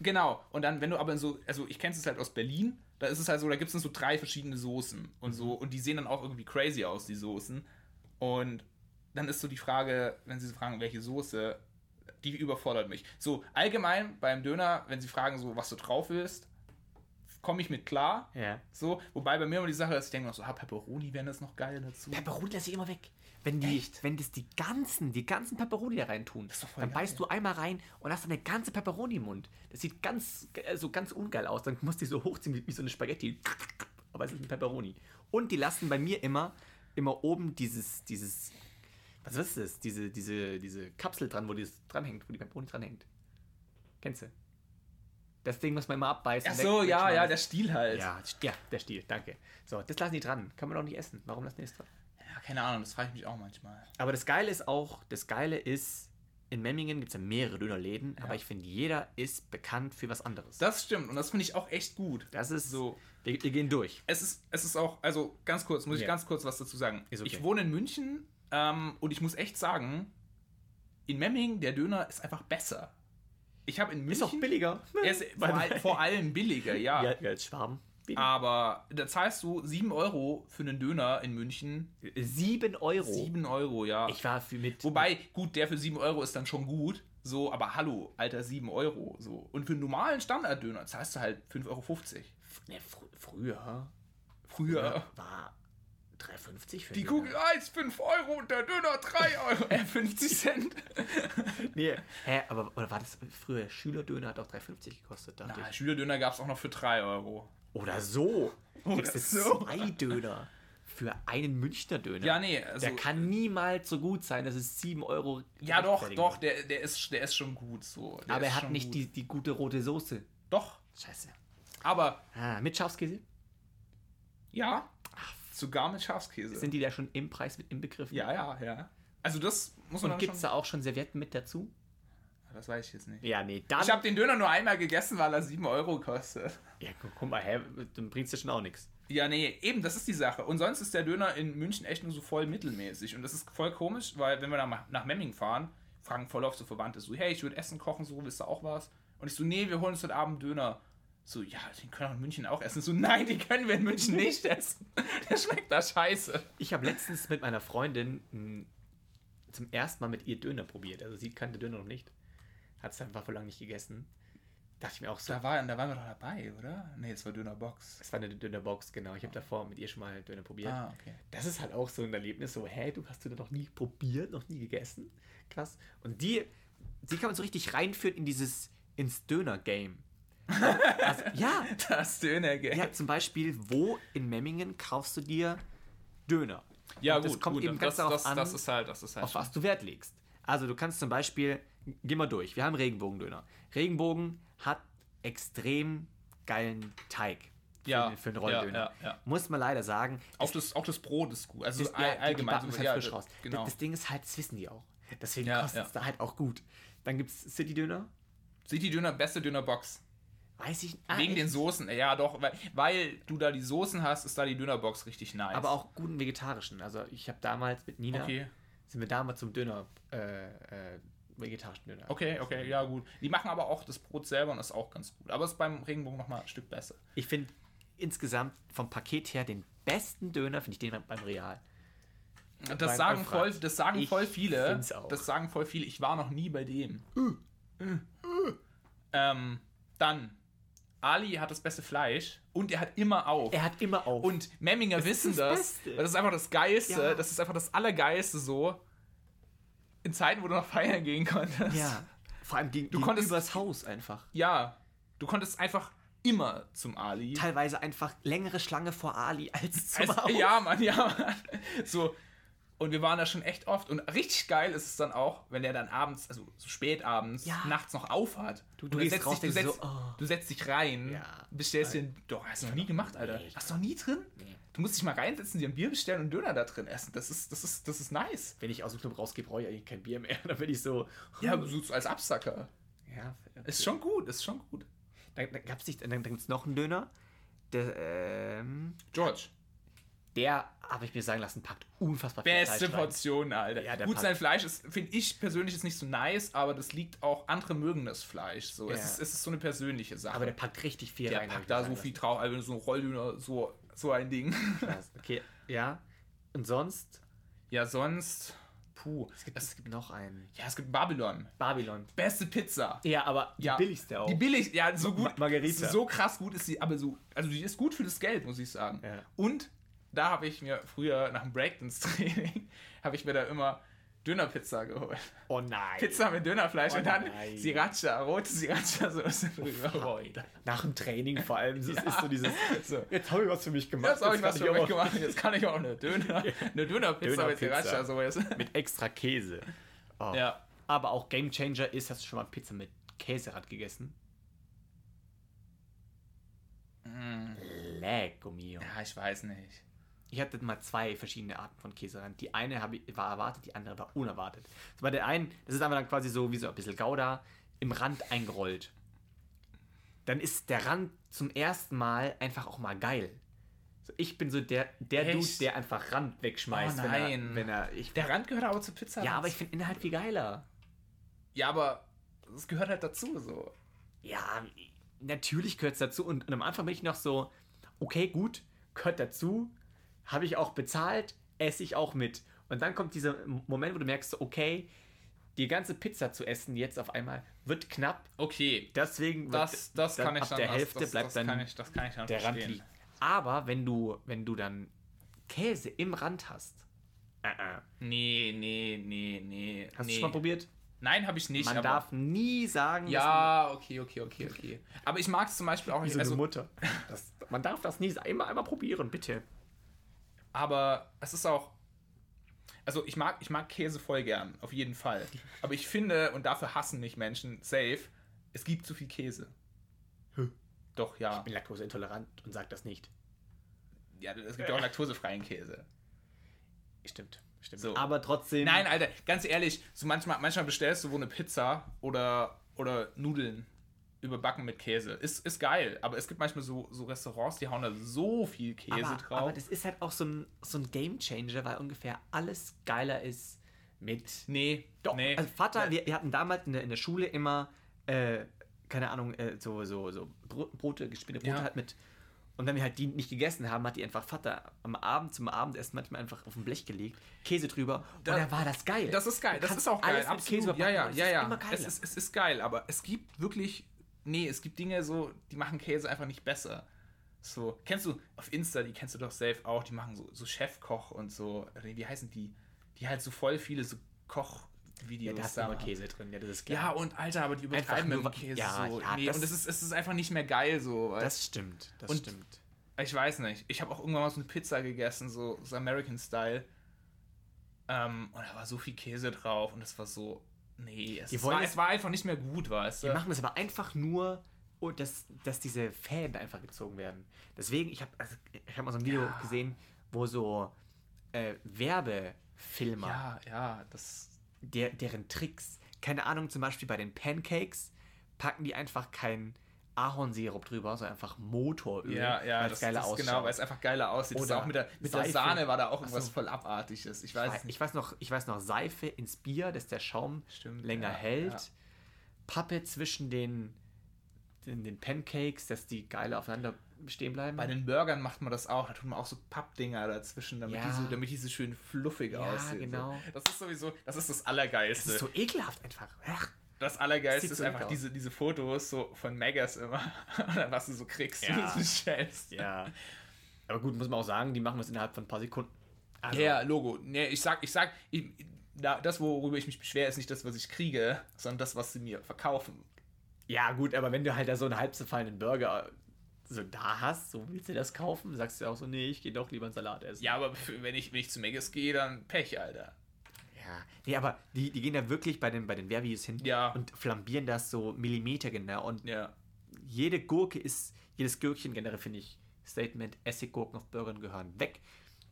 genau. Und dann, wenn du aber in so, also ich kenne es halt aus Berlin, da ist es halt so, da gibt es dann so drei verschiedene Soßen und so, und die sehen dann auch irgendwie crazy aus, die Soßen. Und dann ist so die Frage, wenn sie fragen, welche Soße, die überfordert mich. So, allgemein beim Döner, wenn sie fragen, so, was du drauf willst, komme ich mit klar. Ja. So, wobei bei mir immer die Sache ist, ich denke noch so, ah, Pepperoni wären das noch geil dazu. Pepperoni lasse ich immer weg. Wenn die, Echt? wenn das die ganzen, die ganzen Pepperoni da rein tun, ist doch voll dann geil. beißt du einmal rein und hast eine ganze Pepperoni im Mund. Das sieht ganz, äh, so ganz ungeil aus. Dann musst du die so hochziehen wie, wie so eine Spaghetti. Aber es ist ein Pepperoni. Und die lassen bei mir immer, immer oben dieses, dieses, was ist das? Diese, diese, diese Kapsel dran, wo das dranhängt, wo die Pepperoni dranhängt. Kennst du? Das Ding muss man immer abbeißen. Ach so, ja, ja, der Stiel halt. ja, ja, der Stiel, danke. So, das lassen die dran. Kann man doch nicht essen. Warum lassen die es dran? Ja, keine Ahnung, das frage ich mich auch manchmal. Aber das Geile ist auch, das Geile ist, in Memmingen gibt es ja mehrere Dönerläden, aber ich finde, jeder ist bekannt für was anderes. Das stimmt und das finde ich auch echt gut. Das ist So. Wir, wir gehen durch. Es ist, es ist auch, also ganz kurz, muss ich Ja. ganz kurz was dazu sagen. Okay. Ich wohne in München ähm, und ich muss echt sagen, in Memmingen, der Döner ist einfach besser. Ich habe in München. Ist auch billiger. Er ist vor, all, vor allem billiger, ja. Ja, ja, als Schwaben. Aber da zahlst du 7 Euro für einen Döner in München. 7 Euro. 7 Euro, ja. Ich war für mit. Wobei, gut, der für 7 Euro ist dann schon gut. So, aber hallo, Alter, 7 Euro. So. Und für einen normalen Standarddöner zahlst du halt 5,50 Euro. Ne, fr früher Früher. war 3,50 für Die einen Kugel Döner. Eis 5 Euro und der Döner 3 Euro. Äh, 50 Cent. Nee. Hä, aber oder war das früher? Schülerdöner hat auch 3,50 gekostet, dachte Na, ich. Schülerdöner gab es auch noch für 3 Euro. Oder so. Oder du so. zwei Döner für einen Münchner Döner. Ja, nee, also. Der kann niemals so gut sein, dass es 7 Euro. ja, doch, doch, der, der, ist, der ist schon gut so. Der Aber ist er hat nicht gut. die, die gute rote Soße. Doch, Scheiße. aber Ah, mit Schafskäse? ja, sogar mit Schafskäse. Sind die da schon im Preis mit inbegriffen? ja, ja, ja. Also, das muss man Und gibt es da auch schon Servietten mit dazu? Das weiß ich jetzt nicht. Ja, nee, dann. Ich habe den Döner nur einmal gegessen, weil er 7 Euro kostet. ja, gu- guck mal, hä, dann bringst du schon auch nichts. Ja, nee, eben, das ist die Sache. Und sonst ist der Döner in München echt nur so voll mittelmäßig. Und das ist voll komisch, weil wenn wir nach, nach Memming fahren, fragen voll oft so Verwandte so, hey, ich würde Essen kochen, so, willst du auch was? Und ich so, nee, wir holen uns heute Abend Döner. So, ja, den können wir in München auch essen. So, nein, den können wir in München nicht essen. Der schmeckt da scheiße. Ich habe letztens mit meiner Freundin mh, zum ersten Mal mit ihr Döner probiert. Also sie kannte Döner noch nicht. Hat es einfach vor lange nicht gegessen. Dachte ich mir auch so. Da, war, da waren wir doch dabei, oder? Nee, das war Dönerbox. Es war eine Dönerbox, genau. Ich habe davor mit ihr schon mal Döner probiert. Ah, okay. Das ist halt auch so ein Erlebnis, so, hä, du hast Döner noch nie probiert, noch nie gegessen. Krass. Und die, die kann man so richtig reinführen in dieses, ins Döner-Game. Also, ja, Das Dönergeld. ja, zum Beispiel, wo in Memmingen kaufst du dir Döner? Ja, Und gut, das kommt gut. eben ganz das, darauf das, an, das ist halt, das ist halt. auf was du Wert legst. Also du kannst zum Beispiel, geh mal durch, wir haben Regenbogendöner. Regenbogen hat extrem geilen Teig für, Ja, für einen Rollendöner. ja, ja, ja. Muss man leider sagen. auch, das, auch das Brot ist gut. Also Das, all- ja, die- die allgemein. es halt frisch raus. Genau. Das, das Ding ist halt, das wissen die auch. Deswegen kostet es da halt auch gut. Dann gibt es City-Döner. City Döner, beste Dönerbox. Weiß ich ah, Wegen echt? den Soßen. Ja, doch, weil, weil du da die Soßen hast, ist da die Dönerbox richtig nice. Aber auch guten vegetarischen. Also ich habe damals mit Nina, Okay, sind wir damals zum Döner, äh, äh, vegetarischen Döner. okay, okay, ja, gut. Die machen aber auch das Brot selber und ist auch ganz gut. Aber ist beim Regenbogen nochmal ein Stück besser. Ich finde insgesamt vom Paket her den besten Döner, finde ich den beim Real. Das Beim sagen, voll, das sagen Ich voll viele. Das sagen voll viele. Ich war noch nie bei dem. Ähm, dann, Ali hat das beste Fleisch und er hat immer auf. Er hat immer auf. Und Memminger wissen das das. Das ist einfach das Geilste. Ja. Das ist einfach das Allergeilste so. In Zeiten, wo du noch feiern gehen konntest. ja, vor allem gegen, Du konntest- das Haus einfach. Ja. Du konntest einfach immer zum Ali. Teilweise einfach längere Schlange vor Ali als zum Also, Haus. ja, Mann, ja, Mann. So. Und wir waren da schon echt oft. Und richtig geil ist es dann auch, wenn der dann abends, also so spät abends, Ja. nachts noch aufhat. Du- du gehst setzt raus, dich, du, setzt, so, oh. du setzt dich rein, Ja. bestellst dir ein, Doch, hast du noch nie gemacht, Alter. Nee. Hast du noch nie drin? Nee. Du musst dich mal reinsetzen, dir ein Bier bestellen und Döner da drin essen. Das ist, das ist, das ist nice. Wenn ich aus dem Club rausgehe, brauche ich eigentlich kein Bier mehr. Dann bin ich so. Ja, so als Absacker. ja Ist schon gut, ist schon gut. Dann, dann gab es nicht, dann, dann gibt es noch einen Döner. Der, ähm, George. Der habe ich mir sagen lassen, packt unfassbar viel Beste Fleisch rein. Portion, Alter. Ja, der Gut, packt- sein Fleisch ist, finde ich persönlich ist nicht so nice, aber das liegt auch, andere mögen das Fleisch. So. Es, Ja. ist, es ist so eine persönliche Sache. Aber der packt richtig viel der rein. hab packt da so viel drauf, also so ein Rolldöner, so, so ein Ding. Krass. Okay, ja. Und sonst? Ja, sonst, Puh. Es gibt, es gibt noch einen. ja, es gibt Babylon. Babylon. Beste Pizza. Ja, aber die Ja. billigste auch. Die billig, ja, so gut. Ma- Margarita. So krass gut ist sie, aber so, also die ist gut für das Geld, muss ich sagen. Ja. Und da habe ich mir früher nach dem Breakdance-Training, habe ich mir da immer Dönerpizza geholt. oh nein. Pizza mit Dönerfleisch Oh und dann nein. Sriracha, rote Sriracha-Soße drüber. Boah, Alter. Nach dem Training vor allem. Das Ja. ist so dieses. So. Jetzt habe ich was für mich gemacht. Jetzt habe ich was kann für mich gemacht. Jetzt kann ich auch eine Döner, eine Dönerpizza mit Dönerpizza. Sriracha-Soße. Mit extra Käse. Oh. Ja. Aber auch Game Changer ist, hast du schon mal Pizza mit Käserad gegessen? Mm. Lecco mio. Ja, ich weiß nicht. Ich hatte mal zwei verschiedene Arten von Käserand. Die eine war erwartet, die andere war unerwartet. So bei der einen, das ist einfach dann quasi so wie so ein bisschen Gouda im Rand eingerollt. Dann ist der Rand zum ersten Mal einfach auch mal geil. So, ich bin so der, der Echt? Dude, der einfach Rand wegschmeißt, Oh wenn er, nein. wenn er ich, Der Rand gehört aber zur Pizza. Ja, aber ich finde Inhalt viel geiler. Ja, aber es gehört halt dazu so. Ja, natürlich gehört es dazu. Und, und am Anfang bin ich noch so, okay, gut, gehört dazu, habe ich auch bezahlt, esse ich auch mit. Und dann kommt dieser Moment, wo du merkst, okay, die ganze Pizza zu essen jetzt auf einmal wird knapp. Okay, Deswegen das, das kann ich ab dann. der das, Hälfte das, bleibt das dann kann ich, das kann ich dann der Rand verstehen. liegen. Aber wenn du, wenn du dann Käse im Rand hast, äh, äh. Nee, nee, nee, nee. hast nee. du schon mal probiert? Nein, habe ich nicht. Man darf nie sagen, Ja, okay, okay, okay, okay. Aber ich mag es zum Beispiel auch nicht. Also, Mutter. Das, man darf das nie einmal, einmal probieren, bitte. Aber es ist auch. Also ich mag, ich mag Käse voll gern, auf jeden Fall. Aber ich finde, und dafür hassen mich Menschen, safe, es gibt zu viel Käse. Hm. Doch, ja. Ich bin laktoseintolerant und sag das nicht. ja. Es gibt ja auch laktosefreien Käse. Stimmt, stimmt. So. Aber trotzdem. Nein, Alter, ganz ehrlich, so manchmal, manchmal bestellst du wo eine Pizza oder, oder Nudeln überbacken mit Käse. Ist, ist geil, aber es gibt manchmal so, so Restaurants, die hauen da so viel Käse aber, drauf. aber das ist halt auch so ein, so ein Game Changer, weil ungefähr alles geiler ist mit. nee, Doch, nee. also Vater, Nee. wir, wir hatten damals in der, in der Schule immer, äh, keine Ahnung, äh, so, so, so Bro- Brote, gespielte Brote Ja. halt mit. Und wenn wir halt die nicht gegessen haben, hat die einfach Vater am Abend zum Abendessen manchmal einfach auf ein Blech gelegt, Käse drüber Da- und dann war das geil. Das ist geil, das ist auch geil. alles Käse absolut. ja, ja, ja, ja. Es ist, es ist geil, aber es gibt wirklich, nee, es gibt Dinge so, die machen Käse einfach nicht besser. So, kennst du auf Insta, die kennst du doch safe auch, die machen so, so Chefkoch und so, wie heißen die? Die halt so voll viele so ja, Kochvideos da hast du immer. Käse drin, ja, das ist klar. Ja, und Alter, aber die übertreiben mit dem Käse ja, so. ja, nee, das- und es ist, es ist einfach nicht mehr geil so. weißt das stimmt, das Und- stimmt. ich weiß nicht. Ich habe auch irgendwann mal so eine Pizza gegessen, so, so American Style. Ähm, und da war so viel Käse drauf und es war so. Nee, es, Die war, es- war einfach nicht mehr gut, weißt Die du? machen das aber einfach nur, oh, dass, dass diese Fäden einfach gezogen werden. Deswegen, ich habe also, ich hab mal so ein Video Ja. gesehen, wo so äh, Werbefilmer, Ja, ja, das. der, deren Tricks, keine Ahnung, zum Beispiel bei den Pancakes, packen die einfach keinen Ahornsirup drüber, sondern einfach Motoröl, Ja, ja, weil das, es geiler das ausschaut. genau, weil es einfach geiler aussieht. Das Oder auch mit der, mit der. Sahne war da auch irgendwas so. voll Abartiges. Ich weiß ich, weiß noch, ich weiß noch, Seife ins Bier, dass der Schaum Stimmt, länger ja, hält. ja. Pappe zwischen den, den, den Pancakes, dass die geil aufeinander stehen bleiben. Bei den Burgern macht man das auch. Da tut man auch so Pappdinger dazwischen, damit, Ja. die, so, damit die so schön fluffig Ja, aussehen. genau. So. Das ist sowieso, das ist das das Allergeilste. ist so ekelhaft einfach. Ach, Das Allergeilste ist einfach aus. diese, diese Fotos so von Megas immer. Oder was du so kriegst, Ja. du es bestellst. ja. Aber gut, muss man auch sagen, die machen das innerhalb von ein paar Sekunden. Also, Ja, Logo. Nee, ich sag, ich sag, ich, da, das, worüber ich mich beschwere, ist nicht das, was ich kriege, sondern das, was sie mir verkaufen. ja, gut, aber wenn du halt da so einen halb zerfallenen Burger so da hast, so willst du das kaufen, sagst du auch so, nee, ich gehe doch lieber einen Salat essen. Ja, aber wenn, ich, wenn ich zu Megas gehe, dann Pech, Alter. Ja, nee, aber die, die gehen da wirklich bei den, bei den Werbevideos hin Ja. und flambieren das so millimetergenau und Ja. jede Gurke ist, jedes Gürkchen generell finde ich, Statement, Essiggurken auf Burgern gehören weg.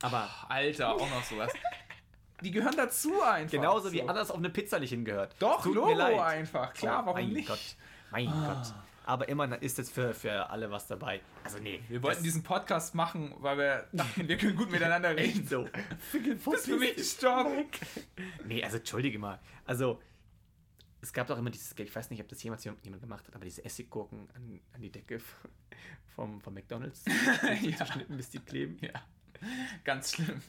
Aber Alter, auch noch sowas. Die gehören dazu einfach. genauso wie so. anders auf eine Pizza nicht hingehört. Doch, Logo einfach. Klar, Oh, warum mein nicht? Gott, mein Gott. Aber immer ist jetzt für, für alle was dabei. Also nee. Wir wollten diesen Podcast machen, weil wir dachten, wir können gut miteinander reden. echt so. Bist du mich gestorben? Nee, also entschuldige mal. Also, es gab doch immer dieses, ich weiß nicht, ob das jemals jemand gemacht hat, aber diese Essiggurken an, an die Decke vom, vom McDonalds Ja. geschnitten, bis die kleben. Ja. Ganz schlimm.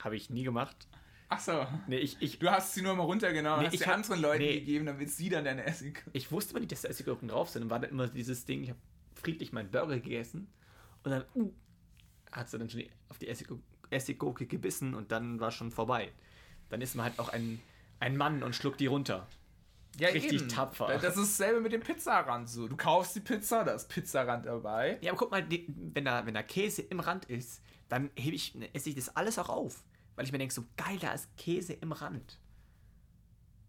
Habe ich nie gemacht. Ach so. Nee, ich, ich, Du hast sie nur mal runtergenommen, Nee, hast ich sie hab- anderen Leuten nee. gegeben, damit sie dann deine Essig. ich wusste mal nicht, dass da Essiggurken drauf sind. Und war dann immer dieses Ding, ich habe friedlich meinen Burger gegessen. Und dann uh, hat sie dann schon auf die Essiggurke, Essiggurke gebissen und dann war schon vorbei. Dann ist man halt auch ein, ein Mann und schluckt die runter. Ja, Richtig tapfer. Das ist dasselbe mit dem Pizzarand so. Du kaufst die Pizza, da ist Pizzarand dabei. Ja, aber guck mal, wenn, da, wenn da Käse im Rand ist, dann hebe ich, esse ich das alles auch auf. Weil ich mir denke, so geil, da ist Käse im Rand.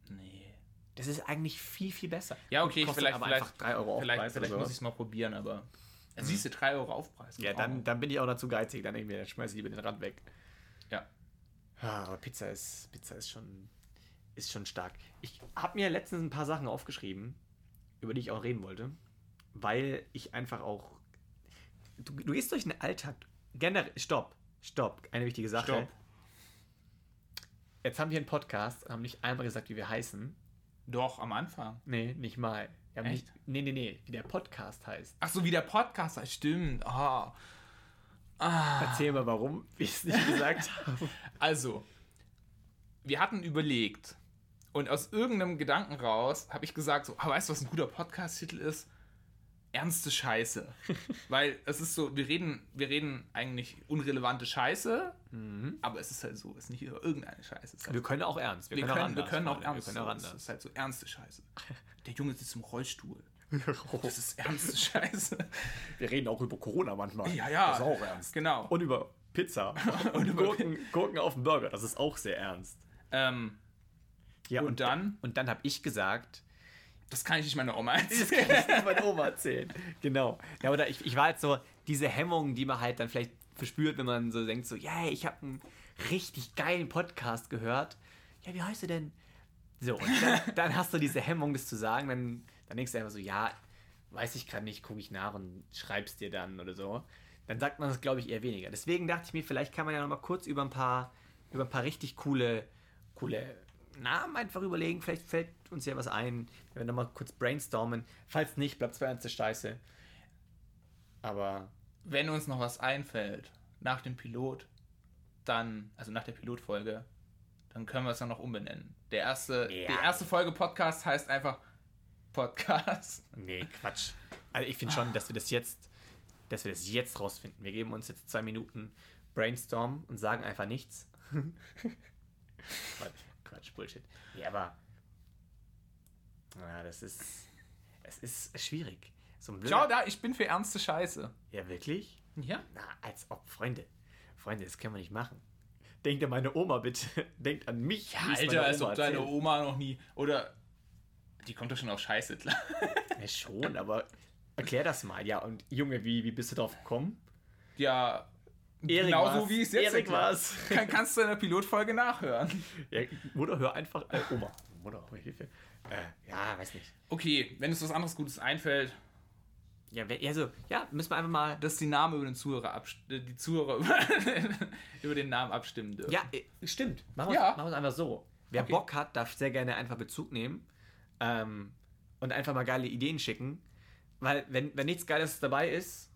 Nee. Das ist eigentlich viel, viel besser. Ja, okay, Kostet vielleicht, vielleicht, einfach 3 Euro vielleicht, Aufpreis vielleicht muss ich es mal probieren, aber. Ja, siehst du, 3 Euro Aufpreis. Ja, dann, dann bin ich auch noch zu geizig. Dann denke ich mir, dann schmeiße ich lieber den Rand weg. Ja. Ja, aber Pizza ist, Pizza ist schon, ist schon stark. Ich habe mir letztens ein paar Sachen aufgeschrieben, über die ich auch reden wollte, weil ich einfach auch. Du, du gehst durch den Alltag. Generell. Stopp, stopp. Eine wichtige Sache. Stopp. Jetzt haben wir einen Podcast und haben nicht einmal gesagt, wie wir heißen. Doch, am Anfang. Nee, nicht mal. Wir Echt? Nicht, nee, nee, nee, wie der Podcast heißt. Ach so, wie der Podcast heißt. Stimmt. Ah. Erzähl mal, warum wir es nicht gesagt haben. Also, wir hatten überlegt und aus irgendeinem Gedanken raus habe ich gesagt, so, ah, weißt du, was ein guter Podcast-Titel ist? Ernste Scheiße. Weil es ist so, wir reden, wir reden eigentlich unrelevante Scheiße, aber es ist halt so, es ist nicht irgendeine Scheiße. Es halt Wir können auch ernst. wir, können, wir können auch ernst. Wir können auch Es anders. ist halt so ernste Scheiße. Der Junge sitzt im Rollstuhl. Das ist ernste Scheiße. Wir reden auch über Corona manchmal. Ja, ja. Das ist auch ernst. Genau. Und über Pizza. Und, Und über Gurken, Gurken auf dem Burger. Das ist auch sehr ernst. Ähm, Ja, Und dann? Und dann habe ich gesagt, das kann ich nicht meiner Oma das erzählen. kann ich nicht meiner Oma erzählen. Genau. Ja, oder ich, ich war halt so, diese Hemmung, die man halt dann vielleicht verspürt, wenn man so denkt, so, ja, ich habe einen richtig geilen Podcast gehört. Ja, wie heißt du denn? So, und dann, dann hast du diese Hemmung, das zu sagen. Dann, dann denkst du einfach so, ja, weiß ich gerade nicht, gucke ich nach und schreib's dir dann oder so. Dann sagt man das, glaube ich, eher weniger. Deswegen dachte ich mir, vielleicht kann man ja noch mal kurz über ein paar, über ein paar richtig coole, coole Namen einfach überlegen. Vielleicht fällt uns ja was ein. Wenn wir noch mal kurz brainstormen. Falls nicht, bleibt es bei ernste Scheiße. Aber Wenn uns noch was einfällt nach dem Pilot, dann, also nach der Pilotfolge, dann können wir es dann noch umbenennen. Der erste, Ja. Die erste Folge Podcast heißt einfach Podcast. nee, Quatsch. Also ich finde schon, dass wir das jetzt, dass wir das jetzt rausfinden. Wir geben uns jetzt zwei Minuten Brainstorm und sagen einfach nichts. Quatsch, Bullshit. Ja, aber ja, das ist, es ist schwierig. So ein Schau da, ich bin für ernste Scheiße. Ja, wirklich? Ja. Na, als ob, Freunde. Freunde, das können wir nicht machen. Denkt an meine Oma bitte. Denkt an mich. es Alter, als ob deine. Oma noch nie. Oder. Die kommt doch schon auf Scheiße, klar. Ja, schon, aber erklär das mal. Ja, und Junge, wie, wie bist du drauf gekommen? Ja. Erik genauso war's. wie ich es jetzt Erik war's. Kann, kannst du in der Pilotfolge nachhören. Ja, Mutter, hör einfach. Äh, Oma. Mutter, oh, Hilfe. Äh, ja, weiß nicht. Okay, wenn uns was anderes Gutes einfällt, Ja, also, ja, müssen wir einfach mal. dass die Namen über den Zuhörer abst äh, die Zuhörer über, über den Namen abstimmen dürfen. Ja, äh, stimmt. Machen wir Ja. es einfach so. Wer Okay. Bock hat, darf sehr gerne einfach Bezug nehmen ähm, und einfach mal geile Ideen schicken. Weil, wenn, wenn nichts Geiles dabei ist,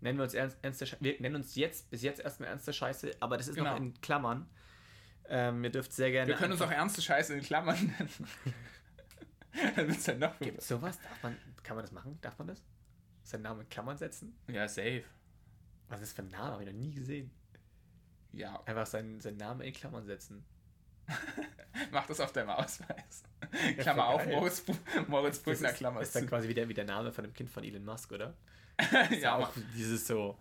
nennen wir uns ernst, ernste Scheiße. Wir nennen uns jetzt bis jetzt erstmal ernste Scheiße, aber das ist noch Genau. in Klammern. Ähm, ihr dürft sehr gerne. Wir können uns auch ernste Scheiße in Klammern nennen. Dann wird es halt noch Gibt's sowas? Darf man, kann man das machen? Darf man das? Seinen Namen in Klammern setzen? Ja, safe. Was ist das für ein Name? Habe ich noch nie gesehen. Ja, Einfach seinen, seinen Namen in Klammern setzen. mach das auf deinem Ausweis. Klammer voll auf. Moritz, Moritz Das Brückner, ist, Klammer ist dann zu. quasi wieder wie der Name von dem Kind von Elon Musk, oder? ja, auch mach. dieses so.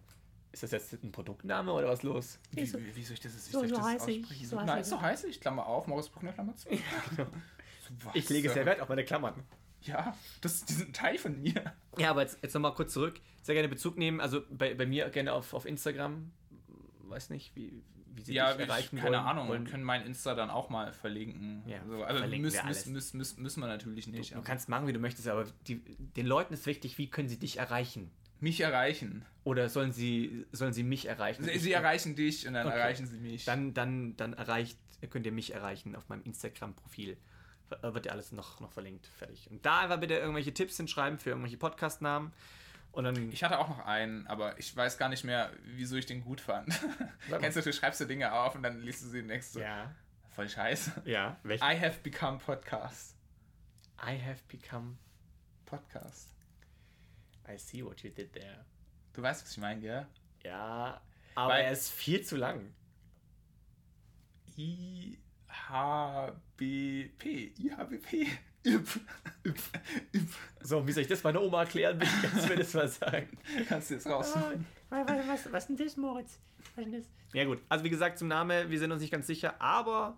Ist das jetzt ein Produktname oder was los? Wie, wie, wie soll ich das, wie so- soll ich so das heiß ich, aussprechen? so heiß Nein, ich. so heiß ich. Klammer auf, Moritz Brückner, Klammer zu. genau. Was, Ich lege äh, sehr Wert auf meine Klammern. Ja, das ist diesen Teil von mir. Ja, aber jetzt, jetzt nochmal kurz zurück. Sehr gerne Bezug nehmen. Also bei, bei mir gerne auf, auf Instagram. Weiß nicht, wie, wie sie Ja, dich ich, erreichen keine wollen. Ahnung, wir wollen. können mein Insta dann auch mal verlinken. Ja, so, also verlinken müssen, wir alles. müssen, müssen, müssen, wir natürlich nicht. Du aber kannst machen, wie du möchtest, aber die, den Leuten ist wichtig, wie können sie dich erreichen? mich erreichen. Oder sollen sie, sollen sie mich erreichen? Sie, sie erreichen dich und dann Okay. erreichen sie mich. Dann, dann, dann erreicht, könnt ihr mich erreichen auf meinem Instagram-Profil. Wird ja alles noch, noch verlinkt. Fertig. Und da einfach bitte irgendwelche Tipps hinschreiben für irgendwelche Podcast-Namen. Und dann. Ich hatte auch noch einen, aber ich weiß gar nicht mehr, wieso ich den gut fand. Kennst du, du schreibst dir Dinge auf und dann liest du sie denkst so, ja. Voll scheiße. Ja, welch? I have become Podcast. I have become. Podcast. I see what you did there. Du weißt, was ich meine, gell? Ja, aber Weil- er ist viel zu lang. I H B P. I H B P. Üp. Üp. Üp. So, wie soll ich das meiner Oma erklären? Bitte kannst du mir das mal sagen. Kannst du jetzt raus? was, was, was ist denn das, Moritz? Was ist denn das? Ja gut, also wie gesagt, zum Namen, wir sind uns nicht ganz sicher, aber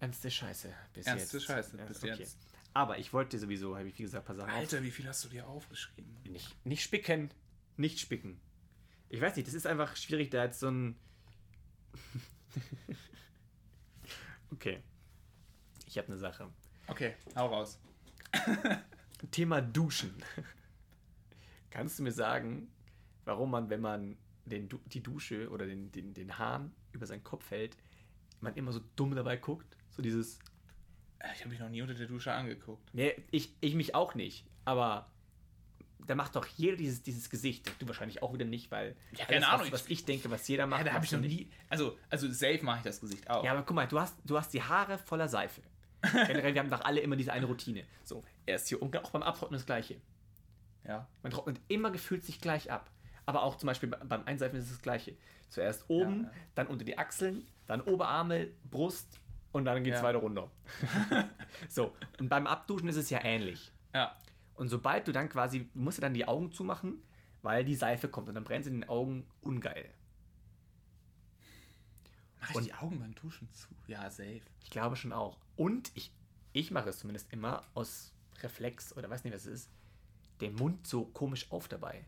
ernste Scheiße bis Ernste jetzt. Scheiße Ja, bis okay. jetzt. Aber ich wollte sowieso, habe ich wie gesagt, ein paar Sachen Alter, wie viel hast du dir aufgeschrieben? auf. Nicht, nicht spicken. Nicht spicken. Ich weiß nicht, das ist einfach schwierig, da jetzt so ein... okay. Ich habe eine Sache. Okay, hau raus. Thema Duschen. Kannst du mir sagen, warum man, wenn man den, die Dusche oder den, den, den Hahn über seinen Kopf hält, man immer so dumm dabei guckt? So dieses. Ich habe mich noch nie unter der Dusche angeguckt. Nee, ich, ich mich auch nicht. Aber da macht doch jeder dieses, dieses Gesicht. Du wahrscheinlich auch wieder nicht, weil. Ja, keine alles, Ahnung, Was, was ich denke, was jeder macht. Ja, da habe ich noch nie. Also, also safe mache ich das Gesicht auch. Ja, aber guck mal, du hast, du hast die Haare voller Seife. Generell, wir haben doch alle immer diese eine Routine. So, erst hier unten, auch beim Abtrocknen das Gleiche. ja. Man trocknet immer gefühlt sich gleich ab. Aber auch zum Beispiel be- beim Einseifen ist es das Gleiche. Zuerst oben, Ja, ja. dann unter die Achseln, dann Oberarme, Brust und dann geht es Ja. weiter runter. so, und beim Abduschen ist es ja ähnlich. Ja. Und sobald du dann quasi, du musst ja dann die Augen zumachen, weil die Seife kommt und dann brennt sie in den Augen ungeil. Mach ich Und- die Augen beim Duschen zu? Ja, safe. Ich glaube schon auch. Und ich, ich mache es zumindest immer aus Reflex oder weiß nicht, was es ist, den Mund so komisch auf dabei.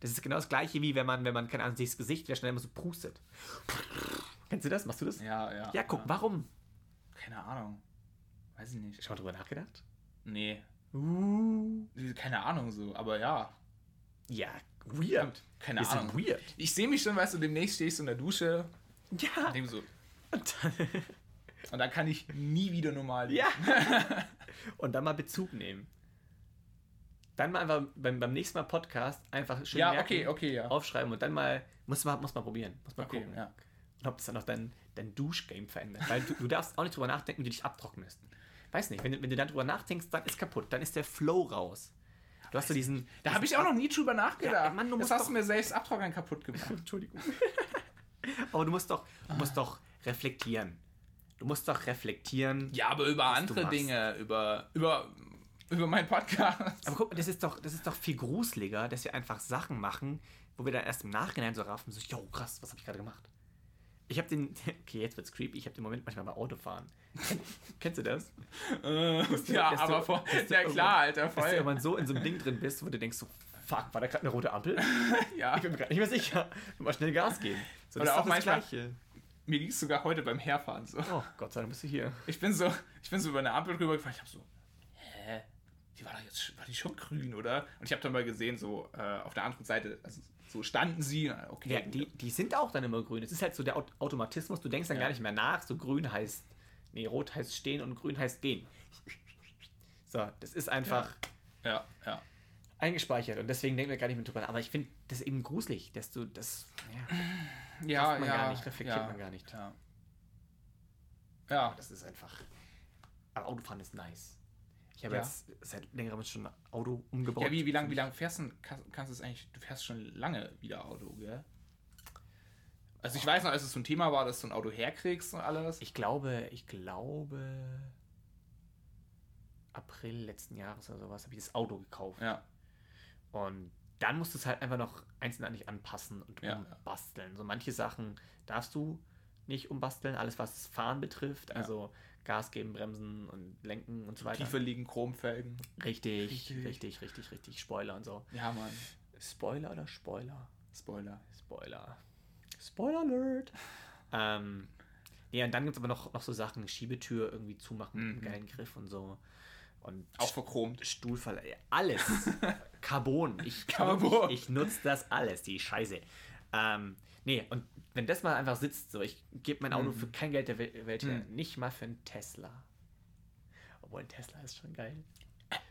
Das ist genau das gleiche, wie wenn man, wenn man, keine Ahnung, sich das Gesicht wieder schnell immer so prustet. Kennst du das? Machst du das? Ja, ja. Ja, guck, warum? Keine Ahnung. Weiß ich nicht. Schon mal drüber nachgedacht? Nee. Uh. Keine Ahnung so, aber ja. Ja, weird. Keine Wir Ahnung. weird. Ich sehe mich schon, weißt du, demnächst stehst du in der Dusche Ja. und so, Und dann, und dann kann ich nie wieder normal leben. ja. Und dann mal Bezug nehmen. Dann mal einfach beim, beim nächsten Mal Podcast einfach schön Ja, merken, okay, okay, ja. aufschreiben und dann mal, muss man, muss man probieren. Muss man Okay, gucken. ja. Und ob das dann auch dein, dein Duschgame verändert. Weil du, du darfst auch nicht drüber nachdenken, wie du dich abtrocknest. Weiß nicht, wenn, du- wenn du dann drüber nachdenkst, dann ist kaputt. Dann ist der Flow raus. Du hast so diesen. Da habe ich auch noch nie drüber nachgedacht. Ja, Mann, du das hast du mir selbst Abtrocknen kaputt gemacht. Entschuldigung. Aber du musst doch, du musst doch reflektieren. Du musst doch reflektieren. Ja, aber über andere. Dinge, über, über, über meinen Podcast. Aber guck mal, das ist doch, das ist doch viel gruseliger, dass wir einfach Sachen machen, wo wir dann erst im Nachhinein so raffen, so, yo, krass, was habe ich gerade gemacht? Ich habe den, okay, jetzt wird's creepy, ich habe den Moment manchmal beim Autofahren. Kennst du das? Äh, ja, du- aber vor, ja klar, Alter, Dass du voll. irgendwann so in so einem Ding drin bist, wo du denkst so, fuck, war da gerade eine rote Ampel? Ja, Ich bin mir gerade nicht mehr sicher. Mal schnell Gas geben. So, Oder auch manchmal- Gleiche. mir ging es sogar heute beim Herfahren so. Oh, Gott sei Dank bist du hier. Ich bin so, ich bin so über eine Ampel rübergefahren. Ich habe so, hä? Die war doch jetzt, war die schon grün, oder? Und ich habe dann mal gesehen, so äh, auf der anderen Seite, also so standen sie. Okay, Ja, die, die sind auch dann immer grün. Es ist halt so der Aut- Automatismus, du denkst dann Ja. gar nicht mehr nach. So grün heißt, nee, rot heißt stehen und grün heißt gehen. So, das ist einfach ja, ja. eingespeichert und deswegen denken wir gar nicht mehr drüber nach. Aber ich finde das eben gruselig, dass du das, ja, Ja, man ja. gar nicht, reflektiert ja, man gar nicht. Ja. Ja, das ist einfach, aber Autofahren ist nice. Ich habe Ja. jetzt seit längerem schon ein Auto umgebaut. ja wie, wie lange wie lang fährst du, kann, kannst du es eigentlich, du fährst schon lange wieder Auto, gell? Also ich weiß noch, als es so ein Thema war, dass du ein Auto herkriegst und alles. Ich glaube, ich glaube, April letzten Jahres oder sowas habe ich das Auto gekauft. ja, Und dann musst du es halt einfach noch einzeln an dich anpassen und Ja. umbasteln. So manche Sachen darfst du nicht umbasteln, alles was das Fahren betrifft, also Gas geben, Bremsen und Lenken und so weiter. tiefer liegen Chromfelgen. Richtig, Richtig. richtig, richtig, richtig, Spoiler und so. Ja, Mann. Spoiler oder Spoiler? Spoiler. Spoiler. Spoiler Alert. ähm, ja, und dann gibt es aber noch, noch so Sachen, Schiebetür irgendwie zumachen mit einem Mhm. geilen Griff und so. Und Auch verchromt. Stuhlfall, alles. Carbon. Ich, Carbon. ich, ich nutze das alles, die Scheiße. Ähm, nee, und wenn das mal einfach sitzt, so, ich gebe mein Auto Mhm. für kein Geld der Wel- Welt her, Mhm. nicht mal für einen Tesla. Obwohl ein Tesla ist schon geil.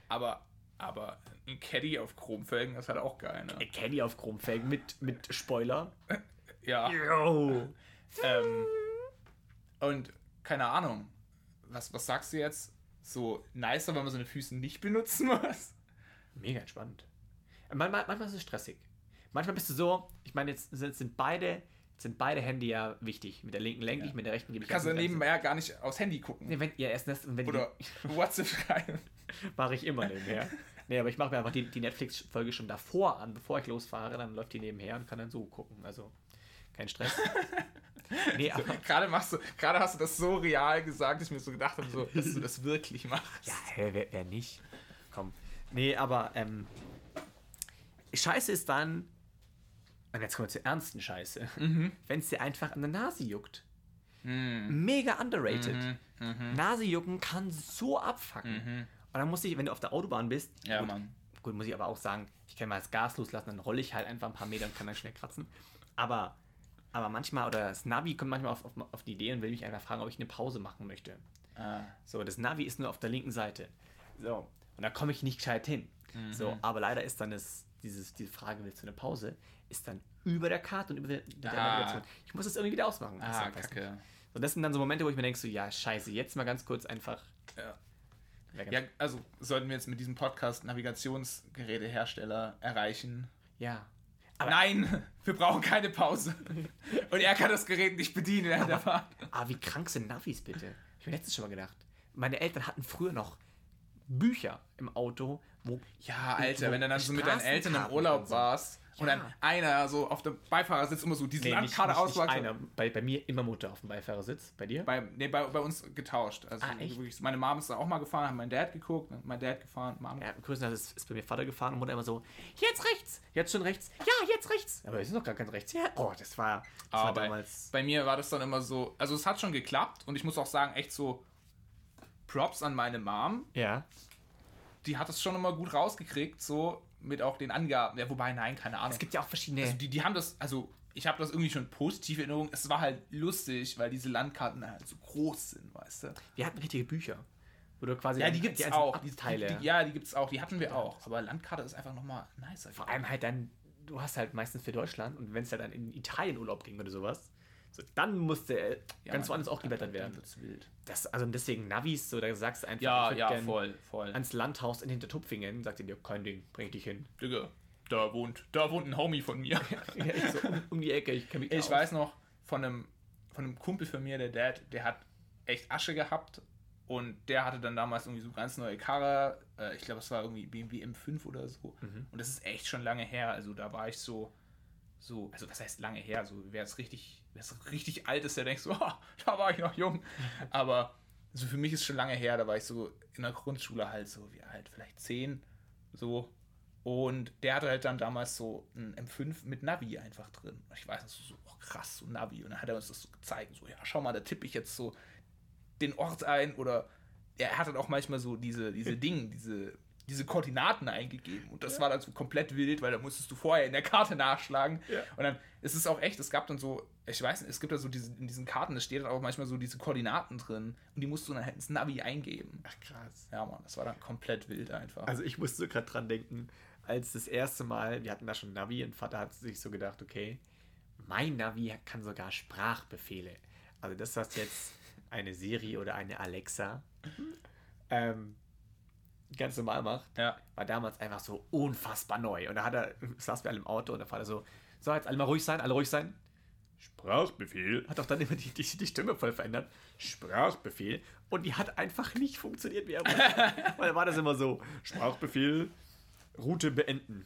Aber, aber ein Caddy auf Chromfelgen ist halt auch geil, ne? Ein Caddy auf Chromfelgen mit, mit Spoiler. Ja. Ähm, Und keine Ahnung, was, was sagst du jetzt? So nicer, wenn man seine Füße nicht benutzen muss? Mega entspannt. Manchmal, manchmal ist es stressig. Manchmal bist du so, ich meine, jetzt sind, sind beide sind beide Hände ja wichtig. Mit der linken lenke ich, mit der rechten gebe ich Kannst du ganz- nebenher gar nicht aufs Handy gucken. Nee, wenn, ja, erst das, wenn Oder WhatsApp schreiben. mache ich immer nebenher. Nee, aber ich mache mir einfach die, die Netflix-Folge schon davor an, bevor ich losfahre, dann läuft die nebenher und kann dann so gucken. Also kein Stress. nee, aber Gerade machst du, gerade hast du das so real gesagt, dass ich mir so gedacht habe, so, dass du das wirklich machst. Ja, hä, wer, wer nicht? Komm. Nee, aber ähm, Scheiße ist dann, und jetzt kommen wir zur ernsten Scheiße, wenn es dir einfach an der Nase juckt. Hm. Mega underrated. Nase jucken kann so abfacken. Und dann muss ich, wenn du auf der Autobahn bist, Ja, gut, Mann. gut, muss ich aber auch sagen, ich kann mal das Gas loslassen, dann rolle ich halt einfach ein paar Meter und kann dann schnell kratzen. Aber, aber manchmal, oder das Navi kommt manchmal auf, auf, auf die Idee und will mich einfach fragen, ob ich eine Pause machen möchte. Ah. So, das Navi ist nur auf der linken Seite. So, und da komme ich nicht gescheit hin. So, aber leider ist dann das, dieses, diese Frage, willst du eine Pause, ist dann über der Karte und über der, der Ah. Navigation. Ich muss das irgendwie wieder ausmachen. Das Ah, kacke. So, das sind dann so Momente, wo ich mir denke, so, ja, scheiße, jetzt mal ganz kurz einfach. Ja. Ja, also sollten wir jetzt mit diesem Podcast Navigationsgerätehersteller erreichen. ja. Nein, wir brauchen keine Pause. Und er kann das Gerät nicht bedienen während der Fahrt. Aber wie krank sind Navis bitte? Ich habe letztens schon mal gedacht. Meine Eltern hatten früher noch Bücher im Auto, wo. Ja, Alter, wenn du dann so mit deinen Eltern im Urlaub sind. warst und Ja. dann einer so auf dem Beifahrersitz immer so diese Nee, Landkarte auspackt. einer. Bei, bei mir immer Mutter auf dem Beifahrersitz. Bei dir? Bei, nee, bei, bei uns getauscht. Also Ah, wirklich, meine Mom ist da auch mal gefahren, hat mein Dad geguckt, mein Dad gefahren, Mom. Ja, größtenteils ist, ist bei mir Vater gefahren und Mutter immer so, jetzt rechts, jetzt schon rechts, ja, jetzt rechts. Aber es ist noch gar kein rechts. Ja, oh, das war, das war Aber damals. bei mir war das dann immer so, also es hat schon geklappt und ich muss auch sagen, echt so Props an meine Mom. Ja. Die hat es schon immer gut rausgekriegt, so mit auch den Angaben. Ja, wobei, nein, keine Ahnung. Es gibt ja auch verschiedene. Also die, die haben das, also ich habe das irgendwie schon positive Erinnerungen. Es war halt lustig, weil diese Landkarten halt so groß sind, weißt du. wir hatten richtige Bücher. Wo du quasi. Ja, die gibt's einzelnen auch. Die, Abteile. die, die, ja, die gibt's auch. Die hatten wir auch. Aber Landkarte ist einfach nochmal nicer. Vor allem halt dann, du hast halt meistens für Deutschland und wenn es halt dann in Italien Urlaub ging oder sowas, so, dann musste äh, Ja, ganz woanders auch geblättert dann werden. wird's wild. Das, also deswegen Navis, so da sagst du einfach, Ja, ja, voll, voll. ans Landhaus in Hintertupfingen, sagt ihr dir, kein Ding, bring ich dich hin. Digga, da wohnt, da wohnt ein Homie von mir. Ja, so um, um die Ecke, ich kann mich Ich weiß noch von einem, von einem Kumpel von mir, der Dad, der hat echt Asche gehabt und der hatte dann damals irgendwie so ganz neue Karre. Äh, ich glaube, es war irgendwie BMW M5 oder so. Und das ist echt schon lange her. Also da war ich so, so, also was heißt lange her? So, wer es richtig, wer es richtig alt ist, der denkt so, "Ah, da war ich noch jung. Aber so für mich ist schon lange her, da war ich so in der Grundschule halt so, wie alt, vielleicht zehn, so. Und der hatte halt dann damals so ein M5 mit Navi einfach drin. Und ich weiß nicht, so, oh krass, so Navi. Und dann hat er uns das so gezeigt, so, ja, schau mal, da tippe ich jetzt so den Ort ein oder er hat dann auch manchmal so diese, diese Dinge, diese, diese Koordinaten eingegeben. Und das war dann so komplett wild, weil da musstest du vorher in der Karte nachschlagen. Ja. Und dann ist es auch echt, es gab dann so, ich weiß nicht, es gibt da so diese, in diesen Karten, da steht dann auch manchmal so diese Koordinaten drin. Und die musst du dann halt ins Navi eingeben. Ach krass. Ja, Mann, das war dann komplett wild einfach. Also ich musste so gerade dran denken, als das erste Mal, wir hatten da schon Navi und Vater hat sich so gedacht, okay, mein Navi kann sogar Sprachbefehle. Also das, was jetzt eine Siri oder eine Alexa ähm, ganz normal macht, ja. war damals einfach so unfassbar neu. Und da hat er, saß wir alle im Auto und der Vater so, so, jetzt alle mal ruhig sein, alle ruhig sein. Sprachbefehl. Hat auch dann immer die, die, die Stimme voll verändert. Sprachbefehl. Und die hat einfach nicht funktioniert, wie er wollte. Weil da war das immer so, Sprachbefehl, Route beenden.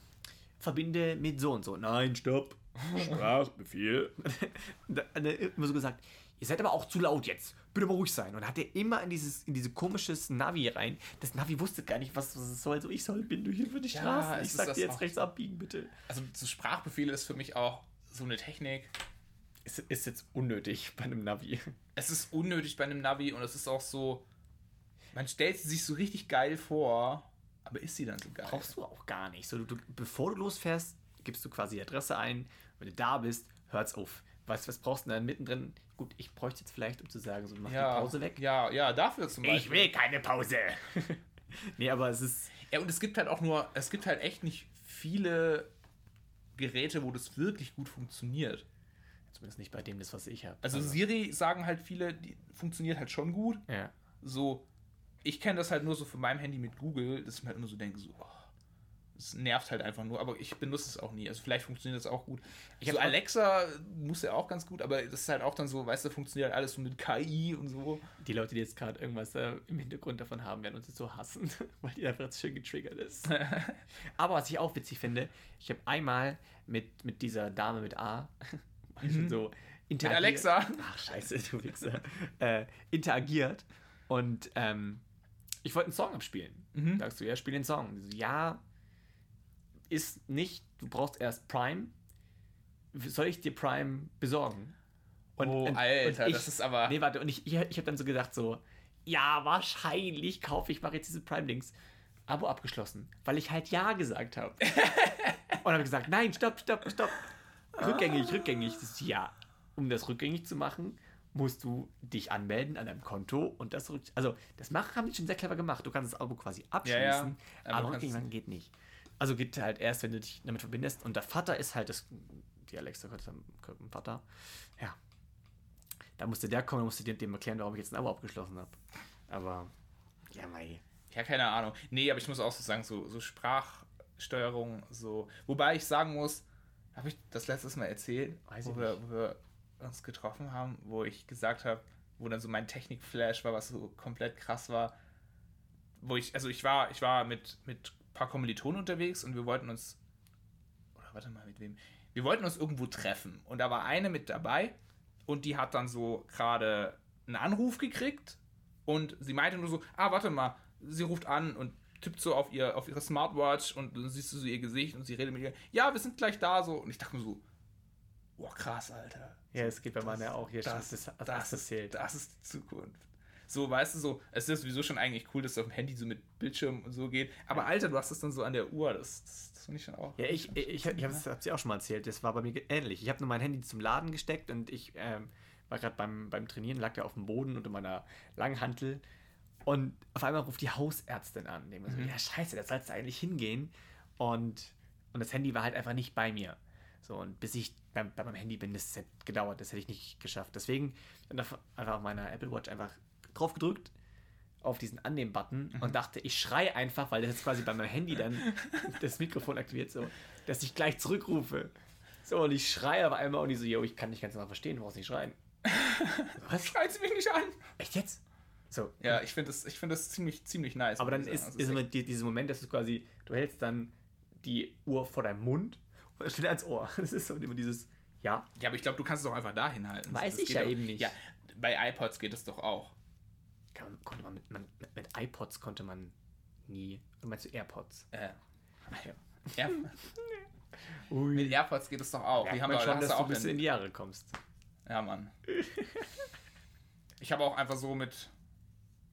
Verbinde mit so und so. Nein, stopp. Sprachbefehl. Und dann hat er immer so gesagt, ihr seid aber auch zu laut jetzt. Bitte mal ruhig sein. Und dann hat er immer in dieses, in diese komisches Navi rein. Das Navi wusste gar nicht, was, was es soll. So, ich soll, bin durch über die Ja, Straße. es ich sag dir jetzt rechts abbiegen, bitte. Also so Sprachbefehle ist für mich auch so eine Technik. Ist, ist jetzt unnötig bei einem Navi. Es ist unnötig bei einem Navi und es ist auch so, man stellt sie sich so richtig geil vor, aber ist sie dann so geil? Brauchst du auch gar nicht. So, du, du, bevor du losfährst, gibst du quasi die Adresse ein. Wenn du da bist, hört's auf. Weißt du, was brauchst du dann mittendrin? Gut, ich bräuchte jetzt vielleicht, um zu sagen, so mach ja, die Pause weg. Ja, ja, dafür zum Beispiel. Ich will keine Pause. nee, aber es ist. Ja, und es gibt halt auch nur, es gibt halt echt nicht viele Geräte, wo das wirklich gut funktioniert. Zumindest nicht bei dem, das, was ich habe. Also Siri sagen halt viele, die funktioniert halt schon gut. ja. So, ich kenne das halt nur so von meinem Handy mit Google, dass ich mir halt immer so denke, so, oh, es nervt halt einfach nur, aber ich benutze es auch nie. Also vielleicht funktioniert das auch gut. Ich so Alexa muss ja auch ganz gut, aber das ist halt auch dann so, weißt du, funktioniert halt alles so mit KI und so. Die Leute, die jetzt gerade irgendwas äh, im Hintergrund davon haben, werden uns jetzt so hassen, weil die einfach jetzt schön getriggert ist. Aber was ich auch witzig finde, ich habe einmal mit, mit dieser Dame mit A Mhm. so Mit interagiert. Alexa. Ach, scheiße, du Wichser. äh, interagiert und ähm, ich wollte einen Song abspielen. Mhm. Sagst du, ja, spiel den Song. So, ja, ist nicht, du brauchst erst Prime. Soll ich dir Prime besorgen? Oh, Alter, das ist aber- Nee, warte, und ich, ich, ich habe dann so gedacht, so, ja, wahrscheinlich kaufe ich, mache jetzt diese Prime-Dings. Abo abgeschlossen, weil ich halt Ja gesagt habe. und habe gesagt, nein, stopp, stopp, stopp. Rückgängig, rückgängig. Das ist ja, um das rückgängig zu machen, musst du dich anmelden an deinem Konto und das rück Also, das machen, haben die schon sehr clever gemacht. Du kannst das Abo quasi abschließen, Ja, ja. Aber aber rückgängig machen geht nicht. Also geht halt erst, wenn du dich damit verbindest. Und der Vater ist halt das. Gehört dem Vater. Ja. Da musste der kommen, musste dem, dem erklären, warum ich jetzt ein Abo abgeschlossen habe. Aber. Ja, mei. Ja, keine Ahnung. Nee, aber ich muss auch so sagen, so, so Sprachsteuerung, so. Wobei ich sagen muss, habe ich das letztes Mal erzählt, wo wir, wo wir uns getroffen haben, wo ich gesagt habe, wo dann so mein Technikflash war, was so komplett krass war. Wo ich, also ich war, ich war mit, mit paar Kommilitonen unterwegs und wir wollten uns. Oder warte mal, mit wem? Wir wollten uns irgendwo treffen. Und da war eine mit dabei und die hat dann so gerade einen Anruf gekriegt und sie meinte nur so, ah, warte mal, sie ruft an und tippt so auf, ihr, auf ihre Smartwatch und dann siehst du so ihr Gesicht und sie redet mit ihr, ja, wir sind gleich da, so. Und ich dachte mir so, boah, krass, Alter. Ja, es geht bei meiner auch hier schon. Das, Das, das, das, ist, das ist die Zukunft. So, weißt du, so, es ist sowieso schon eigentlich cool, dass es auf dem Handy so mit Bildschirm und so geht. Aber Alter, du hast es dann so an der Uhr, das, das, das finde ich schon auch. Ja, ich, ich, ich, ich habe es dir auch schon mal erzählt, das war bei mir ähnlich. Ich habe nur mein Handy zum Laden gesteckt und ich ähm, war gerade beim, beim Trainieren, lag da auf dem Boden unter meiner Langhantel und auf einmal ruft die Hausärztin an. Denke mir so, Mhm. ja scheiße, da sollst du eigentlich hingehen. Und, und das Handy war halt einfach nicht bei mir. So, und bis ich bei, bei meinem Handy bin, das hätte gedauert, das hätte ich nicht geschafft. Deswegen einfach auf meiner Apple Watch einfach drauf gedrückt auf diesen Annehmen-Button Mhm. und dachte, ich schreie einfach, weil das jetzt quasi bei meinem Handy dann das Mikrofon aktiviert, so, dass ich gleich zurückrufe. So, und ich schreie auf einmal und die so, yo, ich kann dich ganz genau verstehen, du brauchst nicht schreien. Was? Schreit sie mich nicht an. Echt jetzt? So. Ja, ich finde das, ich find das ziemlich, ziemlich nice. Aber dann ist, sagen. ist immer die, dieser Moment, dass du quasi, du hältst dann die Uhr vor deinem Mund und steht ans Ohr. Das ist so immer dieses, ja. Ja, aber ich glaube, du kannst es auch einfach dahin halten. Weiß Das ich ja eben nicht. Ja, bei iPods geht es doch auch. Kann, konnte man mit, man, mit, iPods konnte man nie. Du meinst du AirPods? Äh, Ja. Mit AirPods geht es doch auch. Merkt Die haben man schon, da dass du auch ein bisschen den, in die Jahre kommst. Ja, Mann. Ich habe auch einfach so mit,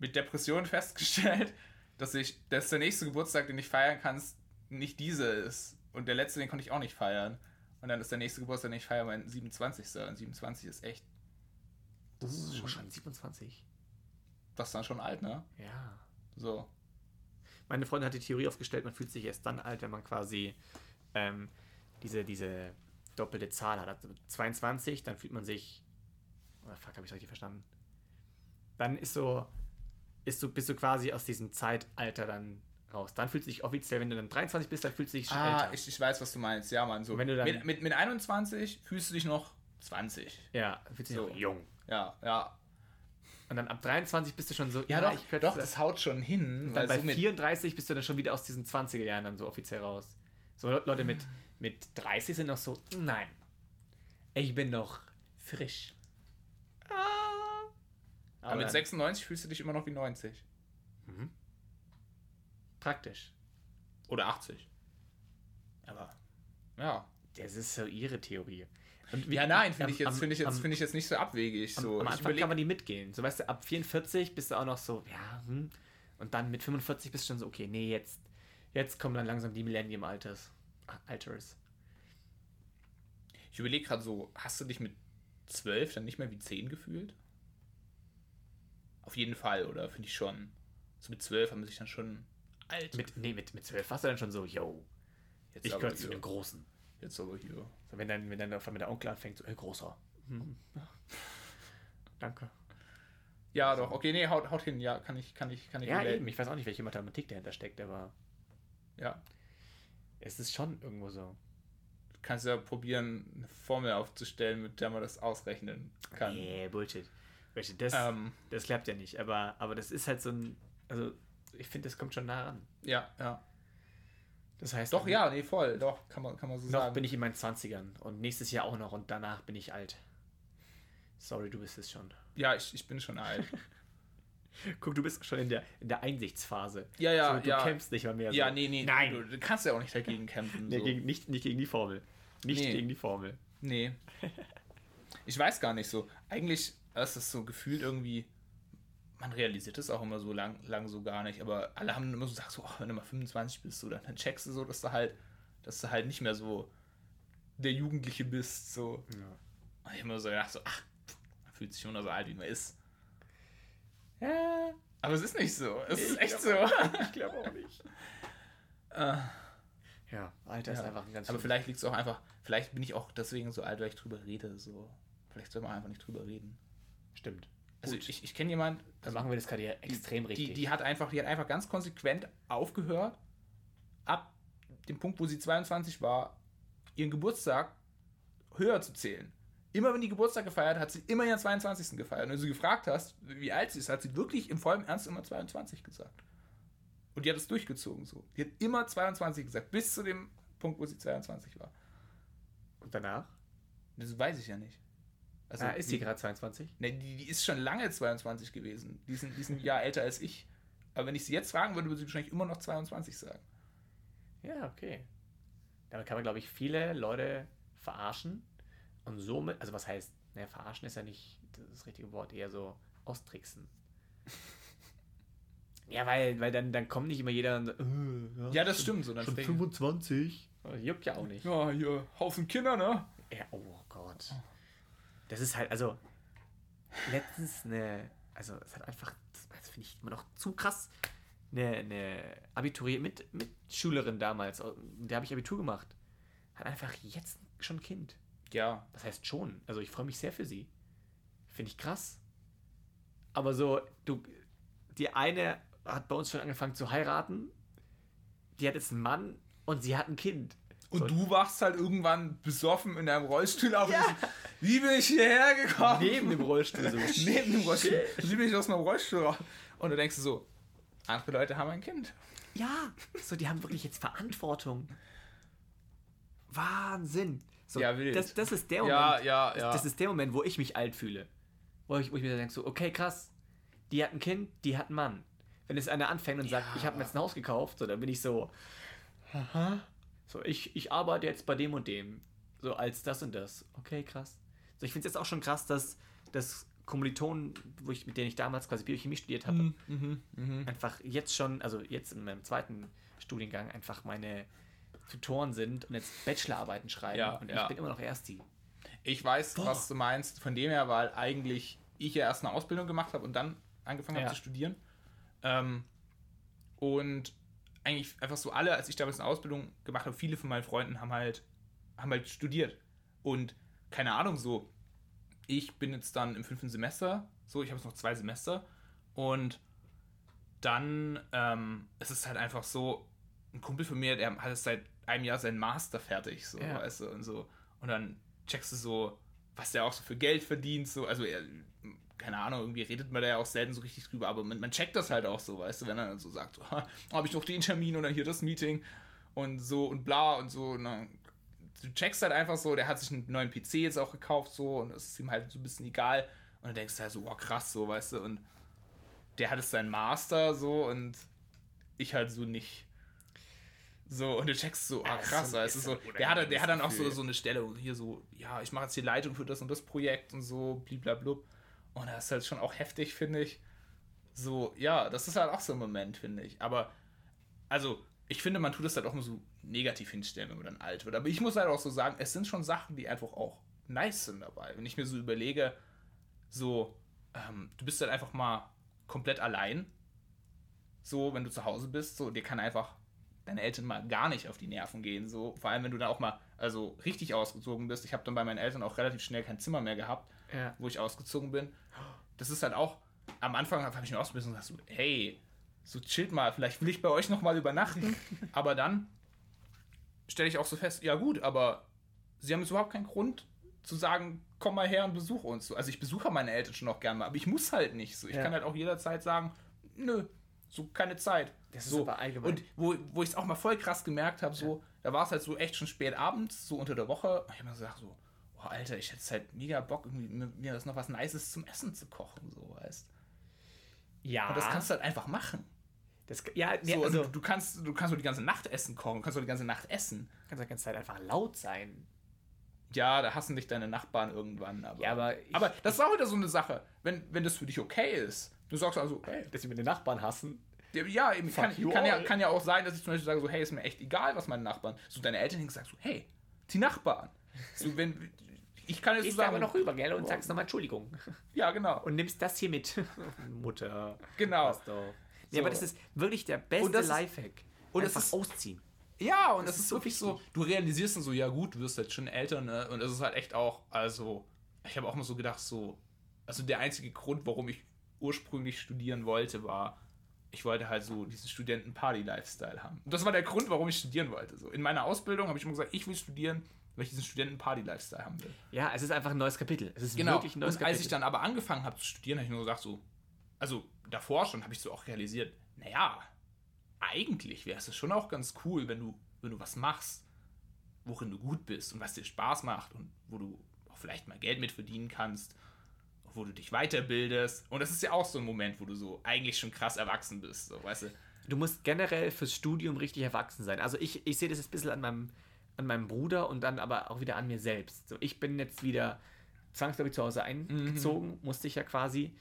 mit Depressionen festgestellt, dass ich, dass der nächste Geburtstag, den ich feiern kann, nicht diese ist. Und der letzte, den konnte ich auch nicht feiern. Und dann ist der nächste Geburtstag, den ich feiere, mein 27. Und 27 ist echt, Das ist schon- schon 27. das ist dann schon alt, ne? Ja. So. Meine Freundin hat die Theorie aufgestellt, man fühlt sich erst dann alt, wenn man quasi ähm, diese, diese doppelte Zahl hat. Also 22, dann fühlt man sich. Oh, fuck, habe ich richtig verstanden? Dann ist so, ist so, bist du quasi aus diesem Zeitalter dann raus. Dann fühlst du dich offiziell, wenn du dann 23 bist, dann fühlst du dich schon Ah, älter. ich, ich weiß, was du meinst. Ja, Mann. So. Wenn du dann- mit, mit, mit 21 fühlst du dich noch 20. ja, fühlst du dich So. auch jung. Ja, ja. Und dann ab 23 bist du schon so, Ja, doch, ich könnte doch, das haut schon hin. Und Weil dann bei so mit, 34 bist du dann schon wieder aus diesen 20er Jahren dann so offiziell raus. So Le- Leute mit, mit 30 sind noch so, nein, ich bin noch frisch. Ah. aber mit dann- 96 fühlst du dich immer noch wie 90. praktisch. Oder 80. Aber, ja. Das ist so ihre Theorie. Ja, nein, finde ich, jetzt finde ich, jetzt, finde ich jetzt nicht so abwegig. Am, So. am Anfang kann man die mitgehen. So weißt du, ab 44 bist du auch noch so, ja, hm. Und dann mit 45 bist du schon so, okay, nee, jetzt, jetzt kommen dann langsam die Millennium-Alters. Alters. ich überlege gerade so, hast du dich mit 12 dann nicht mehr wie 10 gefühlt? Auf jeden Fall, oder? Finde ich schon. So mit 12 haben sich dann schon alt. Mit, nee, mit, mit 12 warst du dann schon so, yo, jetzt ich gehöre zu den Großen. Jetzt aber hier. Wenn dann, wenn dann auf einmal der Onkel anfängt, so, ey, Großer, Danke. Ja, doch, okay, nee, haut, haut hin, ja, kann ich, kann ich, kann ich Ja, relaten. eben. Ich weiß auch nicht, welche Mathematik dahinter steckt, aber Ja. es ist schon irgendwo so. Du kannst ja probieren, eine Formel aufzustellen, mit der man das ausrechnen kann. Nee, Bullshit. Bullshit. Das, Ähm, das klappt ja nicht. Aber, aber das ist halt so ein. Also, ich finde, das kommt schon nah ran. ja, ja. Das heißt, Doch, ja, nee, voll, doch, kann man, kann man so Noch sagen. bin ich in meinen 20ern und nächstes Jahr auch noch und danach bin ich alt. Sorry, du bist es schon. ja, ich, ich bin schon alt. Guck, du bist schon in der, in der Einsichtsphase. Ja, ja, so, du ja. kämpfst nicht mal mehr. ja, so. nee, nee, Nein. Du, du kannst ja auch nicht dagegen kämpfen. Nee, so. gegen, nicht, nicht gegen die Formel. Nicht Nee. gegen die Formel. Nee. Ich weiß gar nicht so. Eigentlich ist es so gefühlt irgendwie. Man realisiert es auch immer so lang, lang so gar nicht. Aber alle haben immer so gesagt, so, oh, wenn du mal 25 bist, so, dann, dann checkst du so, dass du halt, dass du halt nicht mehr so der Jugendliche bist. So. Ja. Und ich immer so gedacht, so, ach, man fühlt sich immer so alt, wie man ist. Ja, Aber es ist nicht so. Es ist Ich echt so. ich glaube auch nicht. Äh, Ja, Alter ist Ja. einfach ein ganz aber vielleicht liegt es auch einfach, vielleicht bin ich auch deswegen so alt, weil ich drüber rede. So. Vielleicht soll man einfach nicht drüber reden. Stimmt. Also Gut. ich, ich kenne jemanden, Dann machen wir das gerade hier extrem richtig. Die, die hat einfach, die hat einfach ganz konsequent aufgehört, ab dem Punkt, wo sie 22 war, ihren Geburtstag höher zu zählen. Immer wenn die Geburtstag gefeiert hat, hat sie immer ihren 22. gefeiert. Und wenn du sie gefragt hast, wie alt sie ist, hat sie wirklich im vollen Ernst immer 22 gesagt. Und die hat es durchgezogen so. Die hat immer 22 gesagt, bis zu dem Punkt, wo sie 22 war. und danach? Das weiß ich ja nicht. Also, ah, ist sie die- gerade 22? Ne, die, die ist schon lange 22 gewesen. Die ist, ein- die ist ein Jahr älter als ich. Aber wenn ich sie jetzt fragen würde, würde sie wahrscheinlich immer noch 22 sagen. Ja, okay. Damit kann man, glaube ich, viele Leute verarschen und somit, also was heißt, ne, verarschen ist ja nicht das richtige Wort, eher so austricksen. ja, weil, weil dann, dann kommt nicht immer jeder und so, äh, Ja, das stimmt so. Dann schon fängt- 25. Juckt ja auch nicht. Ja, hier, Haufen Kinder, ne? Ja, oh Gott. Das ist halt, also, letztens eine, also, es hat einfach, das finde ich immer noch zu krass, eine, eine Abiturier mit, mit Schülerin damals, mit der habe ich Abitur gemacht, hat einfach jetzt schon ein Kind. Ja. Was heißt schon? Also, ich freue mich sehr für sie. Finde ich krass. Aber so, du, die eine hat bei uns schon angefangen zu heiraten, die hat jetzt einen Mann und sie hat ein Kind. Und du wachst halt irgendwann besoffen in deinem Rollstuhl auf. Ja. und Wie bin ich hierher gekommen? neben dem Rollstuhl so. Neben dem Rollstuhl. Wie bin ich aus meinem Rollstuhl raus? Und du denkst so, andere Leute haben ein Kind. Ja, so die haben wirklich jetzt Verantwortung. Wahnsinn. So, Ja, wild. Das, das ist der Moment. Ja, ja, ja. Das ist der Moment, wo ich mich alt fühle. Wo ich, wo ich mir denke, so, okay, krass, die hat ein Kind, die hat einen Mann. Wenn jetzt einer anfängt und sagt, Ja. ich habe mir jetzt ein Haus gekauft, so, dann bin ich so, haha. So, ich, ich arbeite jetzt bei dem und dem. So, als das und das. Okay, krass. So, ich finde es jetzt auch schon krass, dass, dass Kommilitonen, wo ich, mit denen ich damals quasi Biochemie studiert habe, Mhm, mhm. einfach jetzt schon, also jetzt in meinem zweiten Studiengang einfach meine Tutoren sind und jetzt Bachelorarbeiten schreiben Ja, und ja. ich bin immer noch erst die. Ich weiß, Boah. was du meinst. Von dem her, weil eigentlich ich ja erst eine Ausbildung gemacht habe und dann angefangen habe Ja. zu studieren. Ähm, und eigentlich einfach so alle, als ich damals eine Ausbildung gemacht habe, viele von meinen Freunden haben halt, haben halt studiert. Und keine Ahnung, so, ich bin jetzt dann im fünften Semester, so, ich habe jetzt noch zwei Semester. Und dann ähm, es ist halt einfach so, ein Kumpel von mir, der hat jetzt seit einem Jahr seinen Master fertig, so, Ja. weißt du, und so. Und dann checkst du so, was der auch so für Geld verdient, so, also er, keine Ahnung, irgendwie redet man da ja auch selten so richtig drüber, aber man, man checkt das halt auch so, weißt du, wenn er dann so sagt, so, habe ich noch den Termin oder hier das Meeting und so und bla und so, und dann, du checkst halt einfach so, der hat sich einen neuen PC jetzt auch gekauft, so, und das ist ihm halt so ein bisschen egal, und dann denkst du halt so, wow, krass, so, weißt du, und der hat jetzt seinen Master, so, und ich halt so nicht. So, und du checkst so, ah krass, so- weißt du, ist so, der hat, der hat dann auch so, so eine Stelle, wo hier so, ja, ich mache jetzt die Leitung für das und das Projekt und so, bliblablub. Und das ist halt schon auch heftig, finde ich. So, ja, das ist halt auch so ein Moment, finde ich. Aber, also, ich finde, man tut das halt auch immer so negativ hinstellen, wenn man dann alt wird. Aber ich muss halt auch so sagen, es sind schon Sachen, die einfach auch nice sind dabei. Wenn ich mir so überlege, so, ähm, du bist halt einfach mal komplett allein. So, wenn du zu Hause bist, so, dir kann einfach deine Eltern mal gar nicht auf die Nerven gehen. So, vor allem, wenn du dann auch mal also richtig ausgezogen bist. Ich habe dann bei meinen Eltern auch relativ schnell kein Zimmer mehr gehabt, Ja. wo ich ausgezogen bin. Das ist halt auch, am Anfang habe ich mir auch so ein bisschen gesagt, hey, so chillt mal, vielleicht will ich bei euch noch mal übernachten. aber dann stelle ich auch so fest, ja gut, aber sie haben jetzt überhaupt keinen Grund zu sagen, komm mal her und besuch uns. So, Also ich besuche meine Eltern schon auch gerne mal, aber ich muss halt nicht. So, ich Ja. kann halt auch jederzeit sagen, nö, so keine Zeit. Das ist so. aber allgemein. Und wo, wo ich es auch mal voll krass gemerkt habe, so, da war es halt so echt schon spät abends, so unter der Woche. Ich habe mir gesagt, so, oh Alter, ich hätte halt mega Bock, mir- das noch was Nices zum Essen zu kochen, so, weißt Ja. Und das kannst du halt einfach machen. das, ja, nee, so, also, also, du kannst, du kannst so die ganze Nacht Essen kochen, du kannst so die ganze Nacht essen. kannst die ganze Zeit einfach laut sein. Ja, da hassen dich deine Nachbarn irgendwann, aber. Ja, aber ich- aber das ist auch wieder so eine Sache. Wenn, wenn das für dich okay ist, du sagst also, hey, Dass wir den Nachbarn hassen. Ja, eben, kann, kann, ja, kann ja auch sein, dass ich zum Beispiel sage, so, hey, ist mir echt egal, was meine Nachbarn. So, deine Eltern sagen so, hey, die Nachbarn. So, wenn, ich kann jetzt so Gehst du aber sagen, noch rüber, gell? Und sagst nochmal Entschuldigung. ja, genau. Und nimmst das hier mit. Mutter. Genau. Passt doch. Nee, So. aber das ist wirklich der beste Und das ist- Lifehack. und Einfach das ist- ausziehen. Ja, und das, ist ist so wirklich so, du realisierst dann so, ja gut, du wirst jetzt schon älter, ne? Und es ist halt echt auch, also, ich habe auch mal so gedacht, so, also der einzige Grund, warum ich ursprünglich studieren wollte, war, ich wollte halt so diesen Studenten-Party-Lifestyle haben. Und das war der Grund, warum ich studieren wollte. So, in meiner Ausbildung habe ich immer gesagt, ich will studieren, weil ich diesen Studenten-Party-Lifestyle haben will. Ja, es ist einfach ein neues Kapitel. Es ist Genau. wirklich ein neues und Kapitel. als ich dann aber angefangen habe zu studieren, habe ich nur gesagt, so, also davor schon habe ich so auch realisiert, naja, eigentlich wäre es schon auch ganz cool, wenn du, wenn du was machst, worin du gut bist und was dir Spaß macht und wo du auch vielleicht mal Geld mit verdienen kannst, wo du dich weiterbildest. Und das ist ja auch so ein Moment, wo du so eigentlich schon krass erwachsen bist, so, weißt du. du musst generell fürs Studium richtig erwachsen sein. Also ich, ich sehe das jetzt ein bisschen an meinem, an meinem Bruder und dann aber auch wieder an mir selbst. So, ich bin jetzt wieder zwangsläufig zu Hause eingezogen, musste ich ja quasi.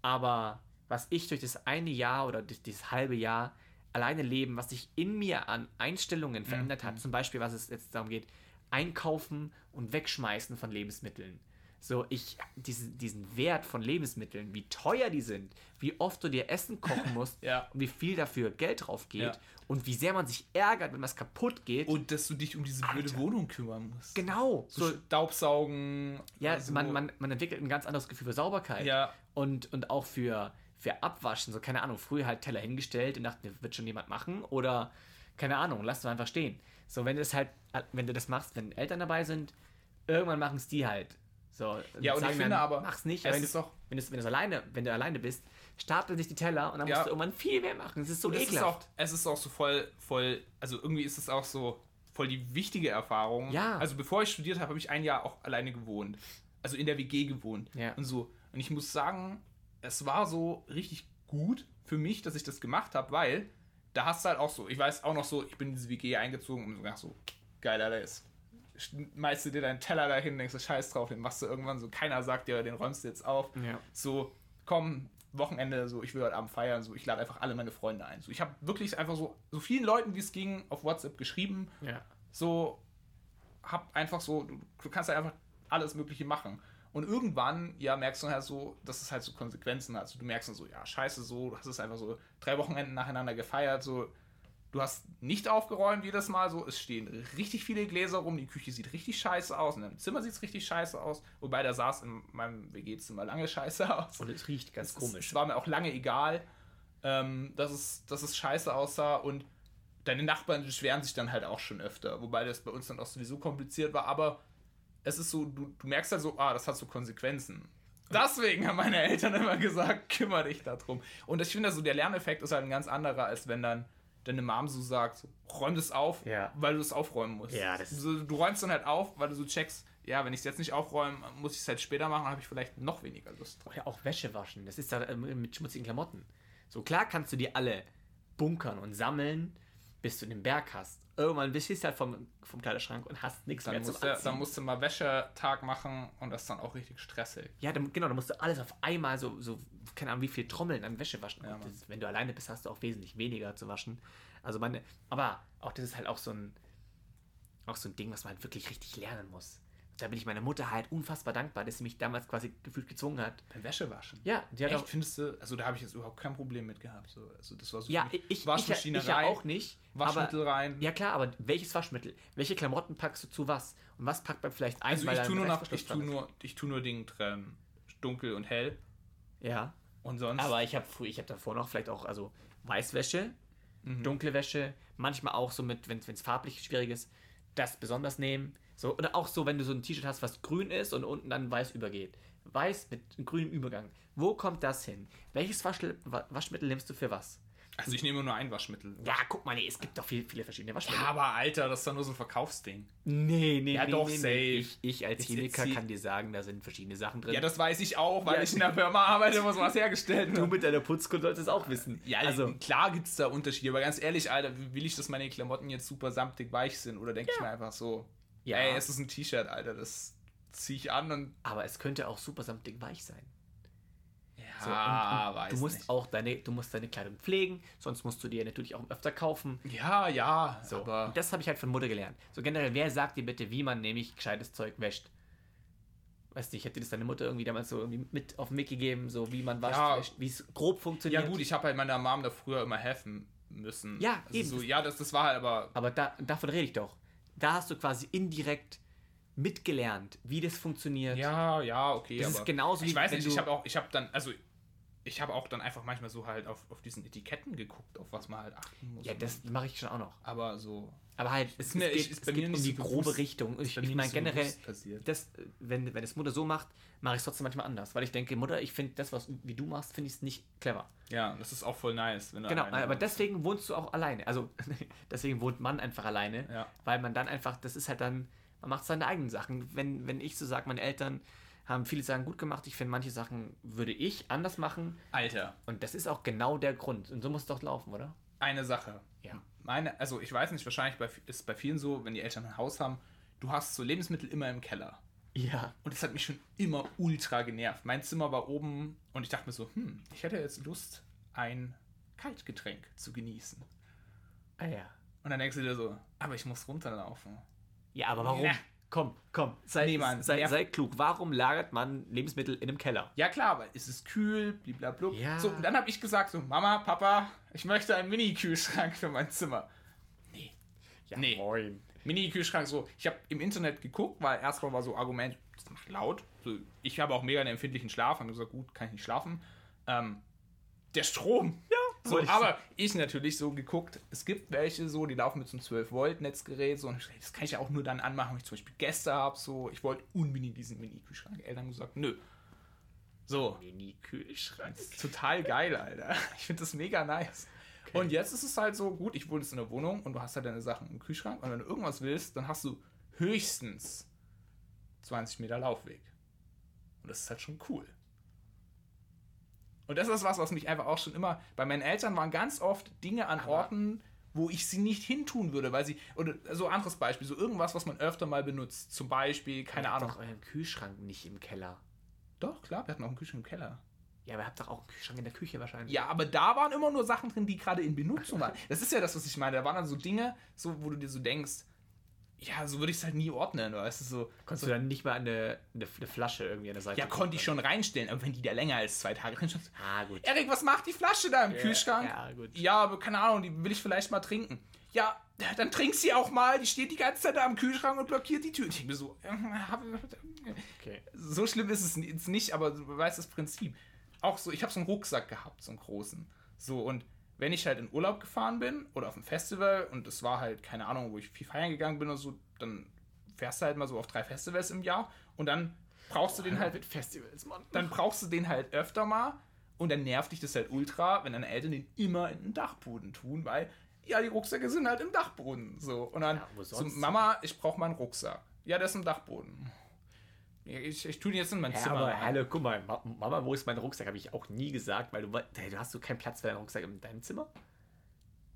Aber was ich durch das eine Jahr oder durch dieses halbe Jahr alleine leben, was sich in mir an Einstellungen verändert hat, zum Beispiel, was es jetzt darum geht, einkaufen und wegschmeißen von Lebensmitteln. So, ich, diesen, diesen Wert von Lebensmitteln, wie teuer die sind, wie oft du dir Essen kochen musst Ja. und wie viel dafür Geld drauf geht Ja. und wie sehr man sich ärgert, wenn was kaputt geht. Und dass du dich um diese blöde Alter. Wohnung kümmern musst. genau. So, So, Staubsaugen. ja, so- man, man, man entwickelt ein ganz anderes Gefühl für Sauberkeit. Ja. Und, und auch für, für Abwaschen. So, keine Ahnung, früher halt Teller hingestellt und dachten, wird schon jemand machen. Oder, keine Ahnung, lass du einfach stehen. So, wenn du das halt, wenn du das machst, wenn Eltern dabei sind, irgendwann machen es die halt. So, Ja, und ich finde dann, aber, Mach's nicht, es wenn ist du, doch- wenn, du, wenn, du alleine, wenn du alleine bist, stapeln sich die Teller und dann Ja. musst du irgendwann viel mehr machen. Das ist so Und es ist, auch, ekelhaft. es ist auch so voll, voll, also irgendwie ist es auch so voll die wichtige Erfahrung. Ja. Also bevor ich studiert habe, habe ich ein Jahr auch alleine gewohnt. Also in der WG gewohnt. Ja. Und so. Und ich muss sagen, es war so richtig gut für mich, dass ich das gemacht habe, weil da hast du halt auch so, ich weiß auch noch so, ich bin in diese WG eingezogen und so gedacht so, geil, Alter, ist. Schmeißt du dir deinen Teller dahin, denkst du, scheiß drauf, den machst du irgendwann so, keiner sagt dir, den räumst du jetzt auf Ja. so, komm, Wochenende, so, ich will heute Abend feiern, so, ich lade einfach alle meine Freunde ein. So, ich habe wirklich einfach so, so vielen Leuten, wie es ging, auf WhatsApp geschrieben, Ja. so, hab einfach so, du, du kannst halt einfach alles Mögliche machen. Und irgendwann, ja, merkst du halt so, dass es halt so Konsequenzen hat. Also du merkst dann so, ja, scheiße, so, du hast es einfach so drei Wochenenden nacheinander gefeiert, so, du hast nicht aufgeräumt jedes Mal, so, es stehen richtig viele Gläser rum, die Küche sieht richtig scheiße aus, in deinem Zimmer sieht es richtig scheiße aus, wobei der saß in meinem WG-Zimmer lange scheiße aus. Und es riecht ganz Es- komisch. Es war mir auch lange egal, ähm, dass, es, dass es scheiße aussah und deine Nachbarn beschweren sich dann halt auch schon öfter, wobei das bei uns dann auch sowieso kompliziert war, aber es ist so, du, du merkst halt so, ah, das hat so Konsequenzen. Deswegen haben meine Eltern immer gesagt, kümmere dich darum. Und ich finde, so der Lerneffekt ist halt ein ganz anderer, als wenn dann deine Mom so sagt, räum das auf, Ja. weil du es aufräumen musst. Ja, das so, du räumst dann halt auf, weil du so checkst, ja, wenn ich es jetzt nicht aufräume, muss ich es halt später machen, habe ich vielleicht noch weniger Lust drauf. Ja, auch Wäsche waschen. Das ist da ähm, mit schmutzigen Klamotten. So klar kannst du die alle bunkern und sammeln, bis du den Berg hast. Irgendwann bist du halt vom, vom Kleiderschrank und hast nichts Dann mehr zum musst, du, Anziehen. dann musst du mal Wäschetag machen und das ist dann auch richtig stressig. ja, dann, genau, dann musst du alles auf einmal so, so keine Ahnung, wie viel Trommeln an Wäsche waschen. Ja, das, wenn du alleine bist, hast du auch wesentlich weniger zu waschen. Also meine, aber auch das ist halt auch so ein, auch so ein Ding, was man halt wirklich richtig lernen muss. Da bin ich meiner Mutter halt unfassbar dankbar, dass sie mich damals quasi gefühlt gezwungen hat. Beim Wäschewaschen. Ja, die hat Echt, auch, findest du, also da habe ich jetzt überhaupt kein Problem mit gehabt. So, also das war so ja, ich, ich, Waschmaschine ich, ja rein, auch nicht. Waschmittel aber, rein. Ja klar, aber welches Waschmittel? Welche Klamotten packst du zu was? Und was packt man vielleicht ein, also ich tue nur Reißverschluss ich tue nur, ich tue nur Dinge trennen. Dunkel und hell. Ja. Und sonst. Aber ich habe ich hab davor noch vielleicht auch, also Weißwäsche, Mhm. dunkle Wäsche, manchmal auch so mit, wenn es farblich schwierig ist, das besonders nehmen. So, oder auch so, wenn du so ein T-Shirt hast, was grün ist und unten dann weiß übergeht. Weiß mit einem grünen Übergang. Wo kommt das hin? Welches Waschmittel, Waschmittel nimmst du für was? also ich nehme nur ein Waschmittel. Ja, guck mal, nee, es gibt doch viel, viele verschiedene Waschmittel. Ja, aber Alter, das ist doch nur so ein Verkaufsding. nee, nee, Ja, nee, doch, nee, safe. nee. Ich, ich als Chemiker kann dir sagen, da sind verschiedene Sachen drin. Ja, das weiß ich auch, weil Ja. ich in der Firma arbeite, wo sowas hergestellt du wird. mit deiner Putzkunst solltest es auch wissen. Ja, also, klar gibt es da Unterschiede, aber ganz ehrlich, Alter, will ich, dass meine Klamotten jetzt super samtig weich sind? Oder denke ich mir einfach so, Ja. ey, es ist ein T-Shirt, Alter, das ziehe ich an und aber es könnte auch super samtig weich sein. ja, So, und, und weiß du musst nicht. auch deine, du musst deine Kleidung pflegen, sonst musst du dir natürlich auch öfter kaufen. Ja, ja, So. aber Und das habe ich halt von Mutter gelernt. So generell, wer sagt dir bitte, wie man nämlich gescheites Zeug wäscht? Weißt du, ich hätte das deine Mutter irgendwie damals so irgendwie mit auf den Weg gegeben, so wie man wascht, Ja. wäscht, wie es grob funktioniert. ja gut, ich habe halt meiner Mom da früher immer helfen müssen. Ja, also eben. So, ja, das, das war halt aber Aber da, davon rede ich doch. Da hast du quasi indirekt mitgelernt, wie das funktioniert. ja, ja, okay, Das ist genauso ich wie weiß wenn nicht, ich habe auch ich habe dann also ich habe auch dann einfach manchmal so halt auf, auf diesen Etiketten geguckt, auf was man halt achten muss. Ja, das mache ich schon auch noch. aber so Aber halt, es, Ist mir- geht, es geht um die so grobe bewusst. Richtung. Ich, ich meine so generell, bewusst das, wenn, wenn es Mutter so macht, mache ich es trotzdem manchmal anders. Weil ich denke, Mutter, ich finde das, was wie du machst, finde ich es nicht clever. Ja, das ist auch voll nice. Wenn du Genau, aber deswegen wohnst du auch alleine. Also deswegen wohnt man einfach alleine, Ja. weil man dann einfach, das ist halt dann, man macht seine eigenen Sachen. Wenn, wenn ich so sage, meine Eltern haben viele Sachen gut gemacht, ich finde, manche Sachen würde ich anders machen. Alter, Und das ist auch genau der Grund. Und so muss es doch laufen, oder? eine Sache. Ja. Meine, also ich weiß nicht, wahrscheinlich bei, ist bei vielen so, wenn die Eltern ein Haus haben, du hast so Lebensmittel immer im Keller. Ja. Und das hat mich schon immer ultra genervt. Mein Zimmer war oben und ich dachte mir so, hm, ich hätte jetzt Lust, ein Kaltgetränk zu genießen. Ah ja. Und dann denkst du dir so, aber ich muss runterlaufen. Ja, aber warum? Ja. Komm, komm, sei, Nee, Mann, sei, sei klug. Warum lagert man Lebensmittel in einem Keller? Ja klar, aber es ist kühl, blablabla. Ja. So, und dann habe ich gesagt so, Mama, Papa, ich möchte einen Mini-Kühlschrank für mein Zimmer. Nee. Ja, Nee. moin. Mini-Kühlschrank so, ich habe im Internet geguckt, weil erstmal war so Argument, das macht laut. So, ich habe auch mega einen empfindlichen Schlaf, habe gesagt, gut, kann ich nicht schlafen. Ähm, der Strom. Ja, so, ich aber ich natürlich so geguckt, es gibt welche so, die laufen mit so einem 12-Volt-Netzgerät, so, und ich, das kann ich ja auch nur dann anmachen, wenn ich zum Beispiel Gäste habe, so, ich wollte unbedingt diesen Mini-Kühlschrank. Eltern haben gesagt, nö. So, Mini-Kühlschrank. das ist total geil, Alter. Ich finde das mega nice. Und jetzt ist es halt so, gut, ich wohne jetzt in der Wohnung und du hast halt deine Sachen im Kühlschrank und wenn du irgendwas willst, dann hast du höchstens 20 Meter Laufweg. Und das ist halt schon cool. Und das ist was, was mich einfach auch schon immer, bei meinen Eltern waren ganz oft Dinge an Aber- Orten, wo ich sie nicht hintun würde, weil sie, oder so anderes Beispiel, so irgendwas, was man öfter mal benutzt. Zum Beispiel, keine Ihr Ahnung. doch euren Kühlschrank nicht im Keller. Doch, klar, wir hatten auch einen Kühlschrank im Keller. Ja, aber ihr habt doch auch einen Kühlschrank in der Küche wahrscheinlich. Ja, aber da waren immer nur Sachen drin, die gerade in Benutzung waren. Das ist ja das, was ich meine. Da waren dann so Dinge, so, wo du dir so denkst, ja, so würde ich es halt nie ordnen, weißt du, so. Konntest so du dann nicht mal eine, eine, eine Flasche irgendwie an der Seite ja, konnte ich schon reinstellen, aber wenn die da länger als zwei Tage drin stand, Ah, gut. Erik, was macht die Flasche da im Kühlschrank? Ja, gut. Ja, aber keine Ahnung, die will ich vielleicht mal trinken. Ja, dann trink sie auch mal. Die steht die ganze Zeit da am Kühlschrank und blockiert die Tür. Ich denke mir so, Okay. so schlimm ist es jetzt nicht, aber du weißt das Prinzip. Auch so, ich habe so einen Rucksack gehabt, so einen großen. So, und wenn ich halt in Urlaub gefahren bin oder auf ein Festival und es war halt, keine Ahnung, wo ich viel feiern gegangen bin oder so, dann fährst du halt mal so auf drei Festivals im Jahr und dann brauchst du den halt, mit Festivals, Mann. dann brauchst du den halt öfter mal und dann nervt dich das halt ultra, wenn deine Eltern den immer in den Dachboden tun, weil ja, die Rucksäcke sind halt im Dachboden. So. Und dann Ja, so? Mama, ich brauche meinen Rucksack. Ja, der ist im Dachboden. Ich, ich tue den jetzt in mein Ja, Zimmer. aber hallo, guck mal, Ma- Mama, wo ist mein Rucksack? Habe ich auch nie gesagt, weil du, du hast du keinen Platz für deinen Rucksack in deinem Zimmer?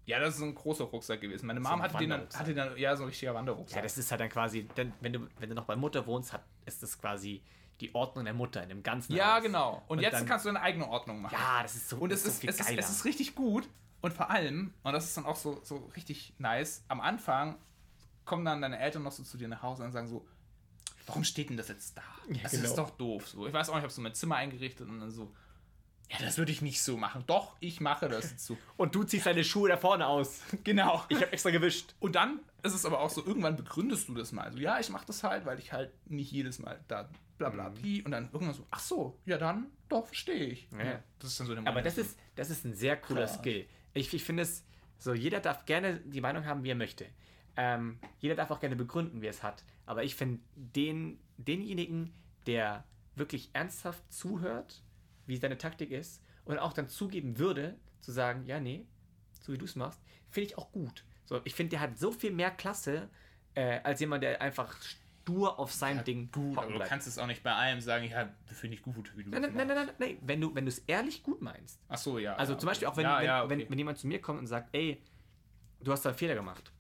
Ja, das ist ein großer Rucksack gewesen. Meine So Mom ein hatte den, dann, hatte dann, ja, so ein richtiger Wanderrucksack. Ja, das ist halt dann quasi, denn, wenn, du, wenn du noch bei Mutter wohnst, hat, ist das quasi die Ordnung der Mutter in dem ganzen ja Haus. genau. Und, Und jetzt dann- kannst du deine eigene Ordnung machen. Ja, das ist so Und das es so ist, es, ist, es ist richtig gut. Und vor allem, und das ist dann auch so, so richtig nice, am Anfang kommen dann deine Eltern noch so zu dir nach Hause und sagen so, warum steht denn das jetzt da? Ja, das genau. ist doch doof. So. Ich weiß auch nicht, ich habe so mein Zimmer eingerichtet und dann so, ja, das würde ich nicht so machen. Doch, ich mache das jetzt so. Und du ziehst deine Schuhe da vorne aus. genau. Ich habe extra gewischt. Und dann ist es aber auch so, irgendwann begründest du das mal. So, ja, ich mache das halt, weil ich halt nicht jedes Mal da bla bla pi. Und dann irgendwann so, ach so, ja dann, doch, verstehe ich. Ja. Das ist dann so der Aber Moment, das so, ist, das ist ein sehr cooler Krass. Skill. Ich, ich finde es so, jeder darf gerne die Meinung haben, wie er möchte. Ähm, jeder darf auch gerne begründen, wie er es hat. Aber ich finde den, denjenigen, der wirklich ernsthaft zuhört, wie seine Taktik ist und auch dann zugeben würde, zu sagen, ja, nee, so wie du es machst, finde ich auch gut. So, ich finde, der hat so viel mehr Klasse äh, als jemand, der einfach stur auf sein Ding gut, aber du bleibt. kannst es auch nicht bei allem sagen, ja, finde ich gut, wie du Nein, nein, nein, nein, nein, nein. Wenn du, wenn du es ehrlich gut meinst, Ach so, ja. also ja, zum Beispiel auch wenn, ja, wenn, ja, okay. wenn, wenn jemand zu mir kommt und sagt, ey, du hast da einen Fehler gemacht,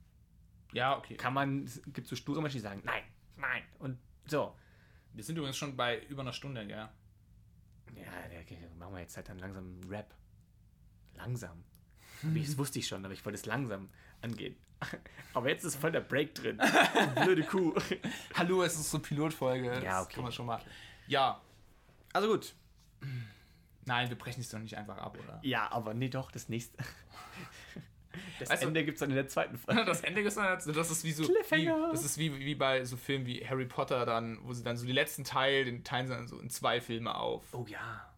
ja, okay. kann man, es gibt so sture Menschen, die sagen, nein, nein. Und so. Wir sind übrigens schon bei über einer Stunde, gell? Ja, der, der, machen wir jetzt halt dann langsam Rap. Langsam. Das wusste ich schon, aber ich wollte es langsam angehen. Aber jetzt ist voll der Break drin. Blöde Kuh. Hallo, es ist so eine Pilotfolge. Ja, das okay. Kann man schon mal. Ja, Also gut. nein, wir brechen es doch nicht einfach ab, oder? Ja, aber nee, doch, das nächste. Das Weißt Ende gibt es dann in der zweiten Folge. Das Ende ist dann jetzt, das ist wie so, wie, das ist wie, wie bei so Filmen wie Harry Potter dann, wo sie dann so die letzten Teil, den teilen sie dann so in zwei Filme auf. Oh ja.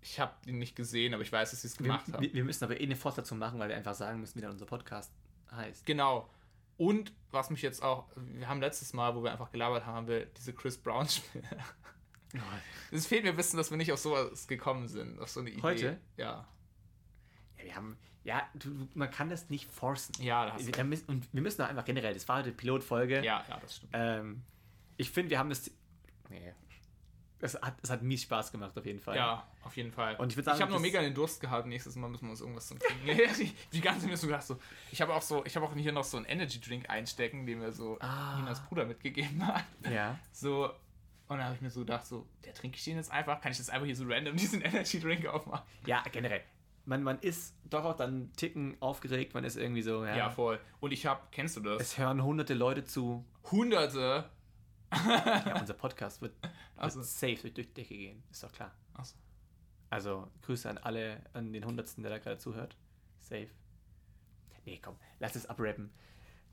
Ich habe den nicht gesehen, aber ich weiß, dass sie es Wir, gemacht haben. wir, wir müssen aber eh eine Fortsetzung machen, weil wir einfach sagen müssen, wie dann unser Podcast heißt. Genau. Und was mich jetzt auch, wir haben letztes Mal, wo wir einfach gelabert haben, haben wir diese Chris Brown Spiele. Es fehlt mir Wissen, dass wir nicht auf sowas gekommen sind, auf so eine Idee. Heute? Ja. Ja, wir haben. Ja, du, man kann das nicht forcen. Ja, da hast du Wir- da müssen- Und wir müssen auch einfach generell, das war heute Pilotfolge. Ja, ja, das stimmt. Ähm, ich finde, wir haben das. Nee. Es hat, es hat mies Spaß gemacht, auf jeden Fall. Ja, auf jeden Fall. Und ich sagen, habe nur das- mega den Durst gehabt. Nächstes Mal müssen wir uns irgendwas zum Trinken. die, die ganze mir so gedacht, so, ich habe auch so, ich habe auch hier noch so einen Energy Drink einstecken, den mir so Ah. Ninas Bruder mitgegeben hat. Ja. So, und dann habe ich mir so gedacht, so, der trinke ich den jetzt einfach? Kann ich jetzt einfach hier so random diesen Energy Drink aufmachen? Ja, generell. Man, man ist doch auch dann einen Ticken aufgeregt, man ist irgendwie so, ja. Ja, voll. Und ich habe, kennst du das? es hören hunderte Leute zu. Hunderte. Ja, unser Podcast wird, wird Also. safe durch, durch die Decke gehen, ist doch klar. Achso. Also Grüße an alle, an den Hundertsten, der da gerade zuhört. Safe. Nee, komm, lass es abrappen.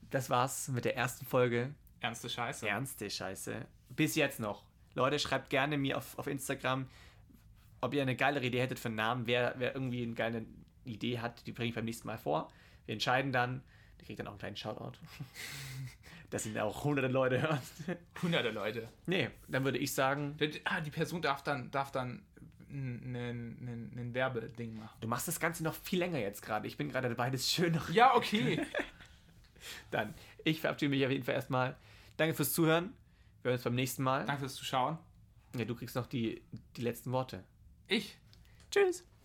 Das war's mit der ersten Folge. Ernste Scheiße. Ernste Scheiße. Bis jetzt noch. Leute, schreibt gerne mir auf, auf Instagram, ob ihr eine geilere Idee hättet für einen Namen. Wer, wer irgendwie eine geile Idee hat, die bringe ich beim nächsten Mal vor. Wir entscheiden dann. Der kriegt dann auch einen kleinen Shoutout. Das sind auch hunderte Leute hören. Hunderte Leute. Nee, dann würde ich sagen, Ah, die Person darf dann, darf dann ein Werbeding machen. du machst das Ganze noch viel länger jetzt gerade. Ich bin gerade dabei, das schön noch. Ja, okay. Dann, ich verabschiede mich auf jeden Fall erstmal. Danke fürs Zuhören. Wir hören uns beim nächsten Mal. Danke fürs Zuschauen. Ja, du kriegst noch die, die letzten Worte. Ich. Tschüss.